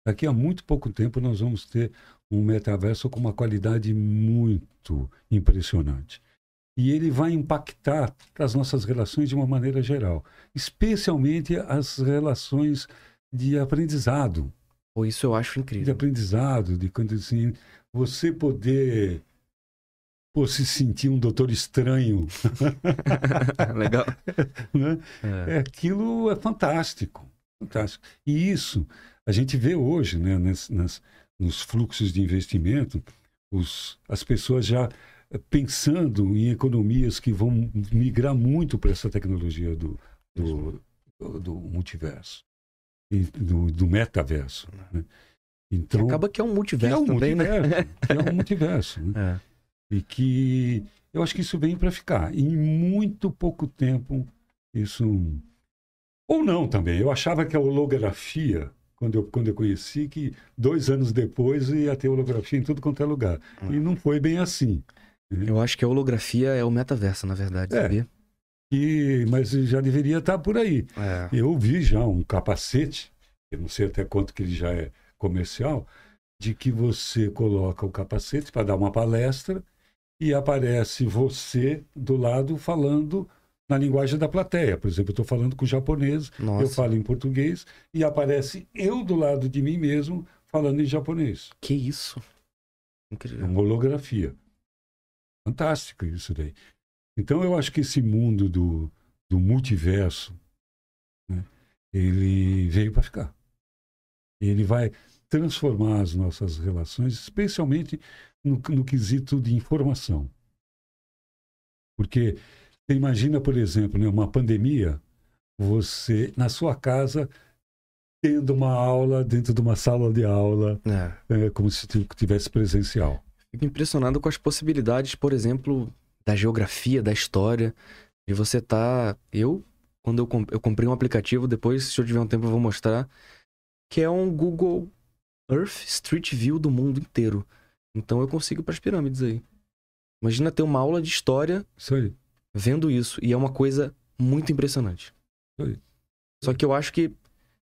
daqui a muito pouco tempo, nós vamos ter um metaverso com uma qualidade muito impressionante. E ele vai impactar as nossas relações de uma maneira geral, especialmente as relações de aprendizado, isso eu acho de incrível. aprendizado, de quando assim, você poder pô, se sentir um doutor estranho, Legal. né? É. É, aquilo é fantástico, fantástico. E isso a gente vê hoje, né, nas, nas- nos fluxos de investimento, os, as pessoas já pensando em economias que vão migrar muito para essa tecnologia do, do, do multiverso, e do, do metaverso. Né? Então, acaba que é um multiverso que é um também, né? multiverso, né? É um multiverso. Né? É. E que eu acho que isso vem para ficar. Em muito pouco tempo, isso. Ou não também. Eu achava que a holografia, quando eu, quando eu conheci, que dois anos depois ia ter holografia em tudo quanto é lugar. E não foi bem assim. Né? Eu acho que a holografia é o metaverso, na verdade, é. sabia? E, mas já deveria estar por aí. É. Eu vi já um capacete, eu não sei até quanto que ele já é comercial, de que você coloca o capacete para dar uma palestra e aparece você do lado falando na linguagem da plateia. Por exemplo, eu estou falando com japonês, Nossa. eu falo em português e aparece eu do lado de mim mesmo falando em japonês. Que isso? Incrível. Uma holografia. Fantástico isso daí. Então eu acho que esse mundo do, do multiverso, né, ele veio para ficar. Ele vai transformar as nossas relações, especialmente no, no quesito de informação. Porque você imagina, por exemplo, né, uma pandemia, você na sua casa tendo uma aula dentro de uma sala de aula, é. É, como se tivesse presencial. Fico impressionado com as possibilidades, por exemplo, da geografia, da história, de você tá. Eu, quando eu, comp... eu comprei um aplicativo, depois, se eu tiver um tempo, eu vou mostrar, que é um Google Earth Street View do mundo inteiro. Então eu consigo para as pirâmides aí. Imagina ter uma aula de história isso vendo isso. E é uma coisa muito impressionante. Isso. Só que eu acho que,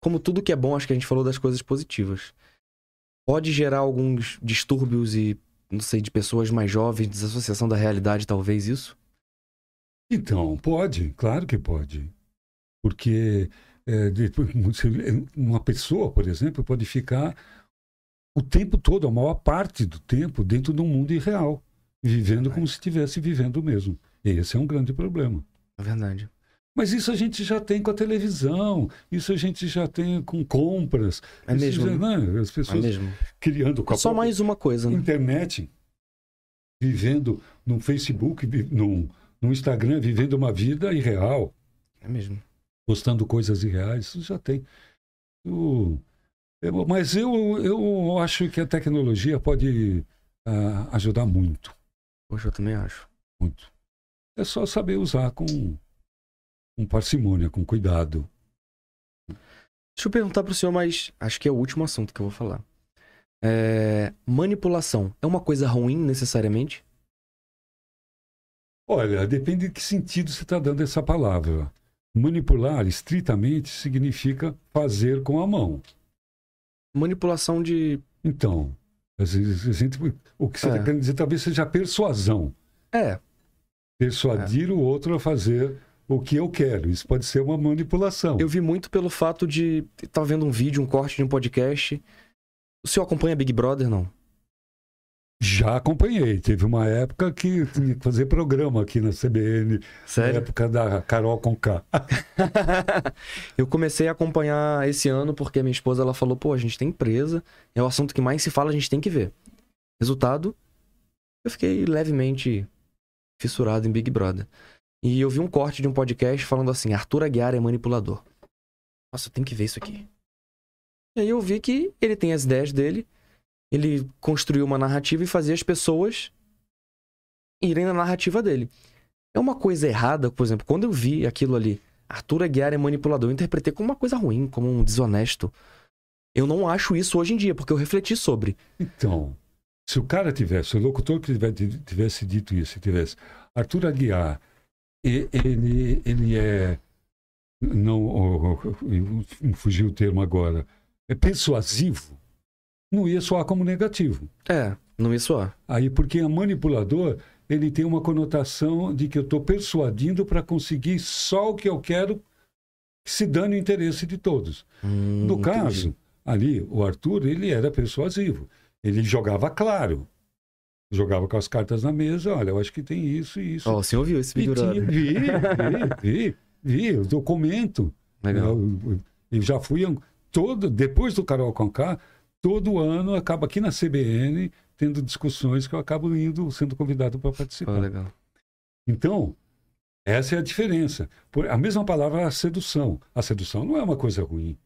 como tudo que é bom, acho que a gente falou das coisas positivas. Pode gerar alguns distúrbios e, não sei, de pessoas mais jovens, desassociação da realidade, talvez isso? Então, pode, claro que pode. Porque é, uma pessoa, por exemplo, pode ficar o tempo todo, a maior parte do tempo, dentro de um mundo irreal, vivendo como se estivesse vivendo mesmo. E esse é um grande problema. É verdade. Mas isso a gente já tem com a televisão, isso a gente já tem com compras. É mesmo. Já, né? As pessoas é mesmo. criando com Só mais uma coisa, né? Internet, vivendo no Facebook, no, no Instagram, vivendo uma vida irreal. É mesmo. Postando coisas irreais, isso já tem. O, eu, mas eu, eu acho que a tecnologia pode uh, ajudar muito. Poxa, eu também acho. Muito. É só saber usar com, com parcimônia, com cuidado. Deixa eu perguntar para o senhor, mas acho que é o último assunto que eu vou falar. É... Manipulação é uma coisa ruim necessariamente? Olha, depende de que sentido você está dando essa palavra. Manipular, estritamente, significa fazer com a mão manipulação de. Então, a gente, o que você está é. querendo dizer talvez seja persuasão. É. Persuadir é. o outro a fazer o que eu quero. Isso pode ser uma manipulação. Eu vi muito pelo fato de. Estava vendo um vídeo, um corte de um podcast. O senhor acompanha Big Brother, não? Já acompanhei. Teve uma época que tinha que fazer programa aqui na CBN. Sério? Na época da Carol Conká. eu comecei a acompanhar esse ano porque minha esposa ela falou: pô, a gente tem empresa, é o assunto que mais se fala, a gente tem que ver. Resultado, eu fiquei levemente fissurado em Big Brother. E eu vi um corte de um podcast falando assim: Arthur Aguiar é manipulador. Nossa, eu tenho que ver isso aqui. E aí eu vi que ele tem as ideias dele ele construiu uma narrativa e fazia as pessoas irem na narrativa dele. É uma coisa errada, por exemplo, quando eu vi aquilo ali, Arthur Aguiar é manipulador, eu interpretei como uma coisa ruim, como um desonesto. Eu não acho isso hoje em dia, porque eu refleti sobre. Então, se o cara tivesse, o locutor que tivesse dito isso, tivesse Arthur Aguiar, ele, ele é. Não, fugiu o termo agora. É persuasivo não ia soar como negativo. É, não ia soar. Aí, porque a manipulador, ele tem uma conotação de que eu estou persuadindo para conseguir só o que eu quero, se dando o interesse de todos. Hum, no caso, ali, o Arthur, ele era persuasivo. Ele jogava claro. Jogava com as cartas na mesa, olha, eu acho que tem isso e isso. Ó, oh, você ouviu esse vídeo? Tinha, vi, vi, vi, vi, eu documento. Legal. Eu, eu já fui todo, depois do Carol Conká, todo ano acaba aqui na CBN tendo discussões que eu acabo indo, sendo convidado para participar. Então, essa é a diferença. Por- A mesma palavra é a sedução. A sedução não é uma coisa ruim.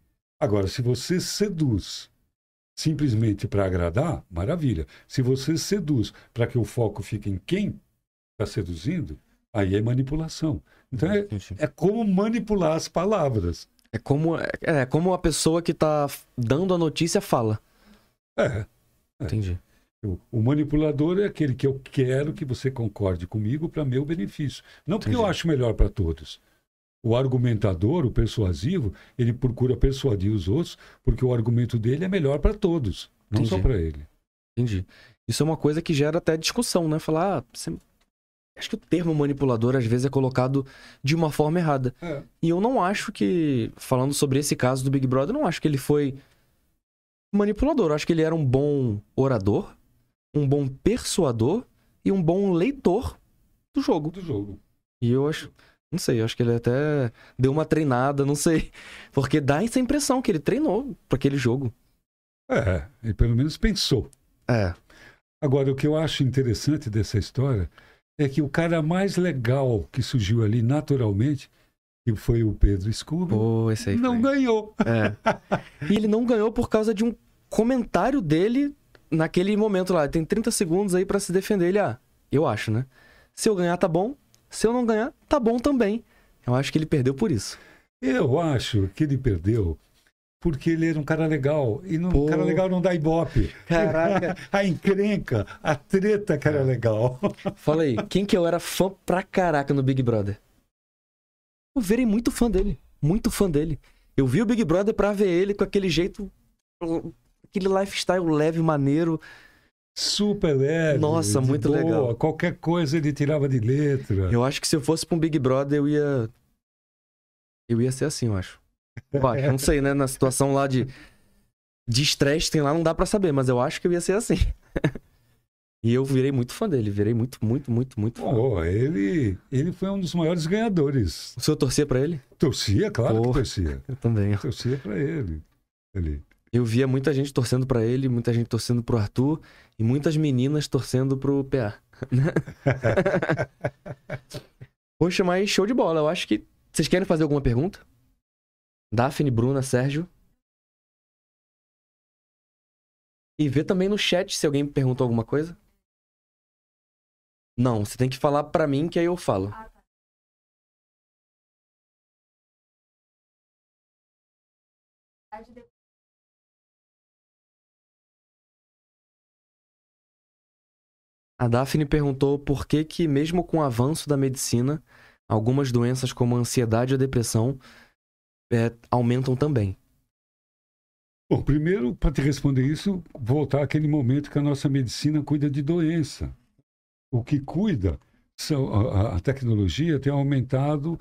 Agora, se você seduz simplesmente para agradar, maravilha. Se você seduz para que o foco fique em quem está seduzindo, aí é manipulação. Então, é, é como manipular as palavras. É como, é, é como a pessoa que tá dando a notícia fala. É. Entendi. O, o manipulador é aquele que eu quero que você concorde comigo para meu benefício. Não porque eu Entendi. acho melhor para todos. O argumentador, o persuasivo, ele procura persuadir os outros porque o argumento dele é melhor para todos, não só Entendi. para ele. Entendi. Isso é uma coisa que gera até discussão, né? Falar, ah, você- acho que o termo manipulador às vezes é colocado de uma forma errada. É. E eu não acho que, falando sobre esse caso do Big Brother, eu não acho que ele foi manipulador. Eu acho que ele era um bom orador, um bom persuador e um bom leitor do jogo. Do jogo. E eu acho, não sei, eu acho que ele até deu uma treinada, não sei. Porque dá essa impressão que ele treinou para aquele jogo. É, ele pelo menos pensou. É. Agora, o que eu acho interessante dessa história é que o cara mais legal que surgiu ali naturalmente, que foi o Pedro Scooby, aí não foi. ganhou. É. E ele não ganhou por causa de um comentário dele naquele momento lá. Tem 30 segundos aí pra se defender. Ele, ah, eu acho, né? Se eu ganhar, tá bom. Se eu não ganhar, tá bom também. Eu acho que ele perdeu por isso. Eu acho que ele perdeu porque ele era um cara legal. E não, Pô. cara legal não dá ibope. Caraca. A encrenca, a treta que era legal. Fala aí, quem que eu era fã pra caraca no Big Brother? Eu virei muito fã dele. Muito fã dele. Eu vi o Big Brother pra ver ele com aquele jeito. Aquele lifestyle leve, maneiro. Super leve. Nossa, muito boa. legal. Qualquer coisa ele tirava de letra. Eu acho que se eu fosse pra um Big Brother, eu ia. Eu ia ser assim, eu acho. Eu acho. Não sei, né? Na situação lá de. De estresse tem lá, não dá pra saber, mas eu acho que eu ia ser assim. e eu virei muito fã dele. Virei muito, muito, muito, muito fã. Pô, ele, ele foi um dos maiores ganhadores. O senhor torcia pra ele? Torcia, claro que torcia. Eu também. Torcia pra ele. ele. Eu via muita gente torcendo pra ele, muita gente torcendo pro Arthur e muitas meninas torcendo pro PA. Poxa, mas show de bola. Eu acho que. Vocês querem fazer alguma pergunta? Daphne, Bruna, Sérgio? E vê também no chat se alguém perguntou alguma coisa. Não, você tem que falar pra mim que aí eu falo. A Daphne perguntou por que que, mesmo com o avanço da medicina, algumas doenças como a ansiedade a depressão é, aumentam também. Bom, primeiro, para te responder isso, voltar àquele momento que a nossa medicina cuida de doença. O que cuida, são, a, a tecnologia tem aumentado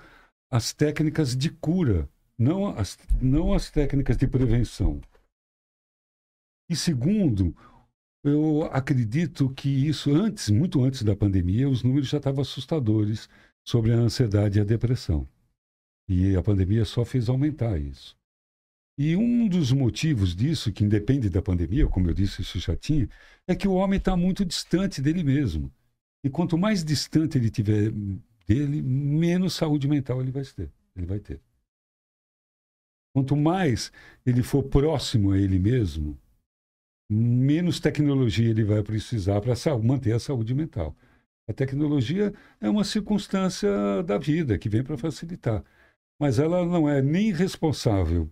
as técnicas de cura, não as, não as técnicas de prevenção. E segundo, eu acredito que isso antes, muito antes da pandemia, os números já estavam assustadores sobre a ansiedade e a depressão. E a pandemia só fez aumentar isso. E um dos motivos disso, que independe da pandemia, como eu disse, isso já tinha, é que o homem está muito distante dele mesmo. E quanto mais distante ele tiver dele, menos saúde mental ele vai ter. Ele vai ter. Quanto mais ele for próximo a ele mesmo, menos tecnologia ele vai precisar para manter a saúde mental. A tecnologia é uma circunstância da vida que vem para facilitar, mas ela não é nem responsável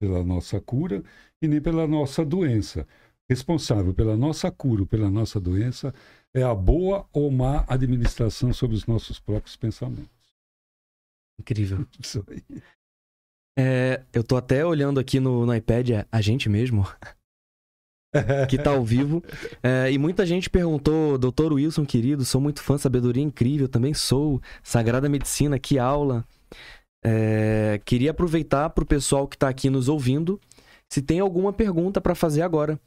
pela nossa cura e nem pela nossa doença. Responsável pela nossa cura, ou pela nossa doença, é a boa ou má administração sobre os nossos próprios pensamentos. Incrível. Isso aí. É, eu tô até olhando aqui no, no iPad é a gente mesmo, que tá ao vivo. É, e muita gente perguntou, doutor Wilson, querido, sou muito fã, sabedoria incrível, também sou. Sagrada Medicina, que aula. É, queria aproveitar pro pessoal que tá aqui nos ouvindo, se tem alguma pergunta para fazer agora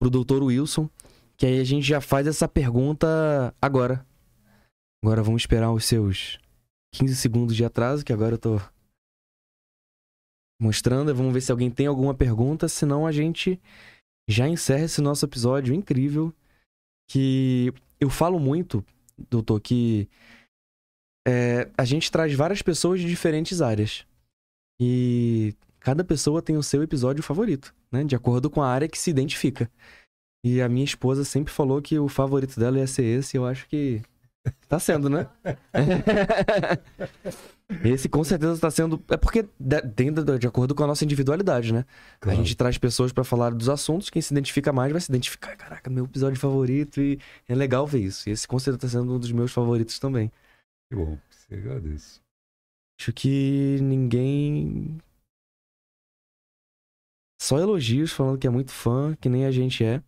pro doutor Wilson, que aí a gente já faz essa pergunta agora. Agora vamos esperar os seus 15 segundos de atraso, que agora eu tô mostrando. Vamos ver se alguém tem alguma pergunta. Senão a gente já encerra esse nosso episódio incrível que eu falo muito, doutor, que é, a gente traz várias pessoas de diferentes áreas. E cada pessoa tem o seu episódio favorito, né? De acordo com a área que se identifica. E a minha esposa sempre falou que o favorito dela ia ser esse, eu acho que tá sendo, né? esse com certeza tá sendo. É porque dentro de acordo com a nossa individualidade, né? Claro. A gente traz pessoas para falar dos assuntos, quem se identifica mais vai se identificar. Caraca, meu episódio favorito, e é legal ver isso. E esse com certeza tá sendo um dos meus favoritos também. Que bom, você agradeço. Acho que ninguém. Só elogios falando que é muito fã, que nem a gente é.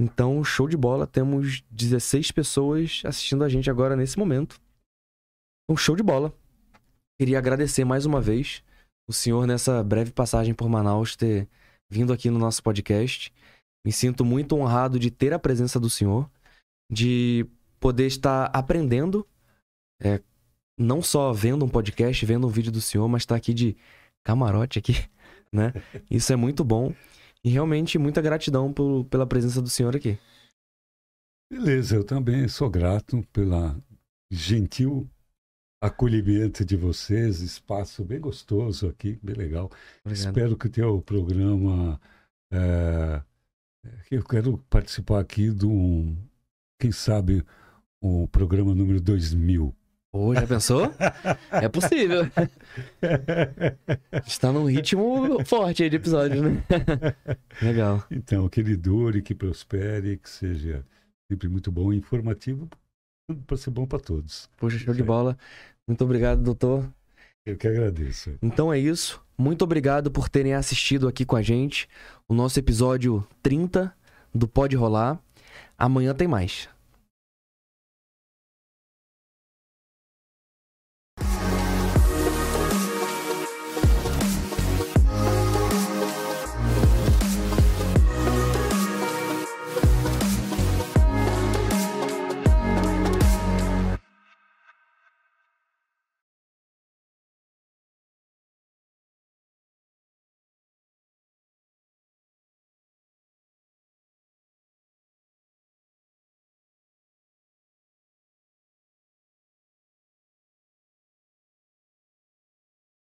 Então, show de bola. Temos 16 pessoas assistindo a gente agora nesse momento. Um show de bola. Queria agradecer mais uma vez o senhor nessa breve passagem por Manaus ter vindo aqui no nosso podcast. Me sinto muito honrado de ter a presença do senhor, de poder estar aprendendo é, não só vendo um podcast, vendo um vídeo do senhor, mas tá aqui de camarote aqui, né? Isso é muito bom. E realmente muita gratidão por, pela presença do senhor aqui. Beleza, eu também sou grato pela gentil acolhimento de vocês, espaço bem gostoso aqui, bem legal. Obrigado. Espero que o teu programa. É, eu quero participar aqui de um, quem sabe, o programa número 2000. Pô, já pensou? é possível. Está num ritmo forte aí de episódio, né? Legal. Então, que ele dure, que prospere, que seja sempre muito bom e informativo para ser bom para todos. Poxa, show de bola. Muito obrigado, doutor. Eu que agradeço. Então é isso. Muito obrigado por terem assistido aqui com a gente o nosso episódio 30 do Pode Rolar. Amanhã tem mais.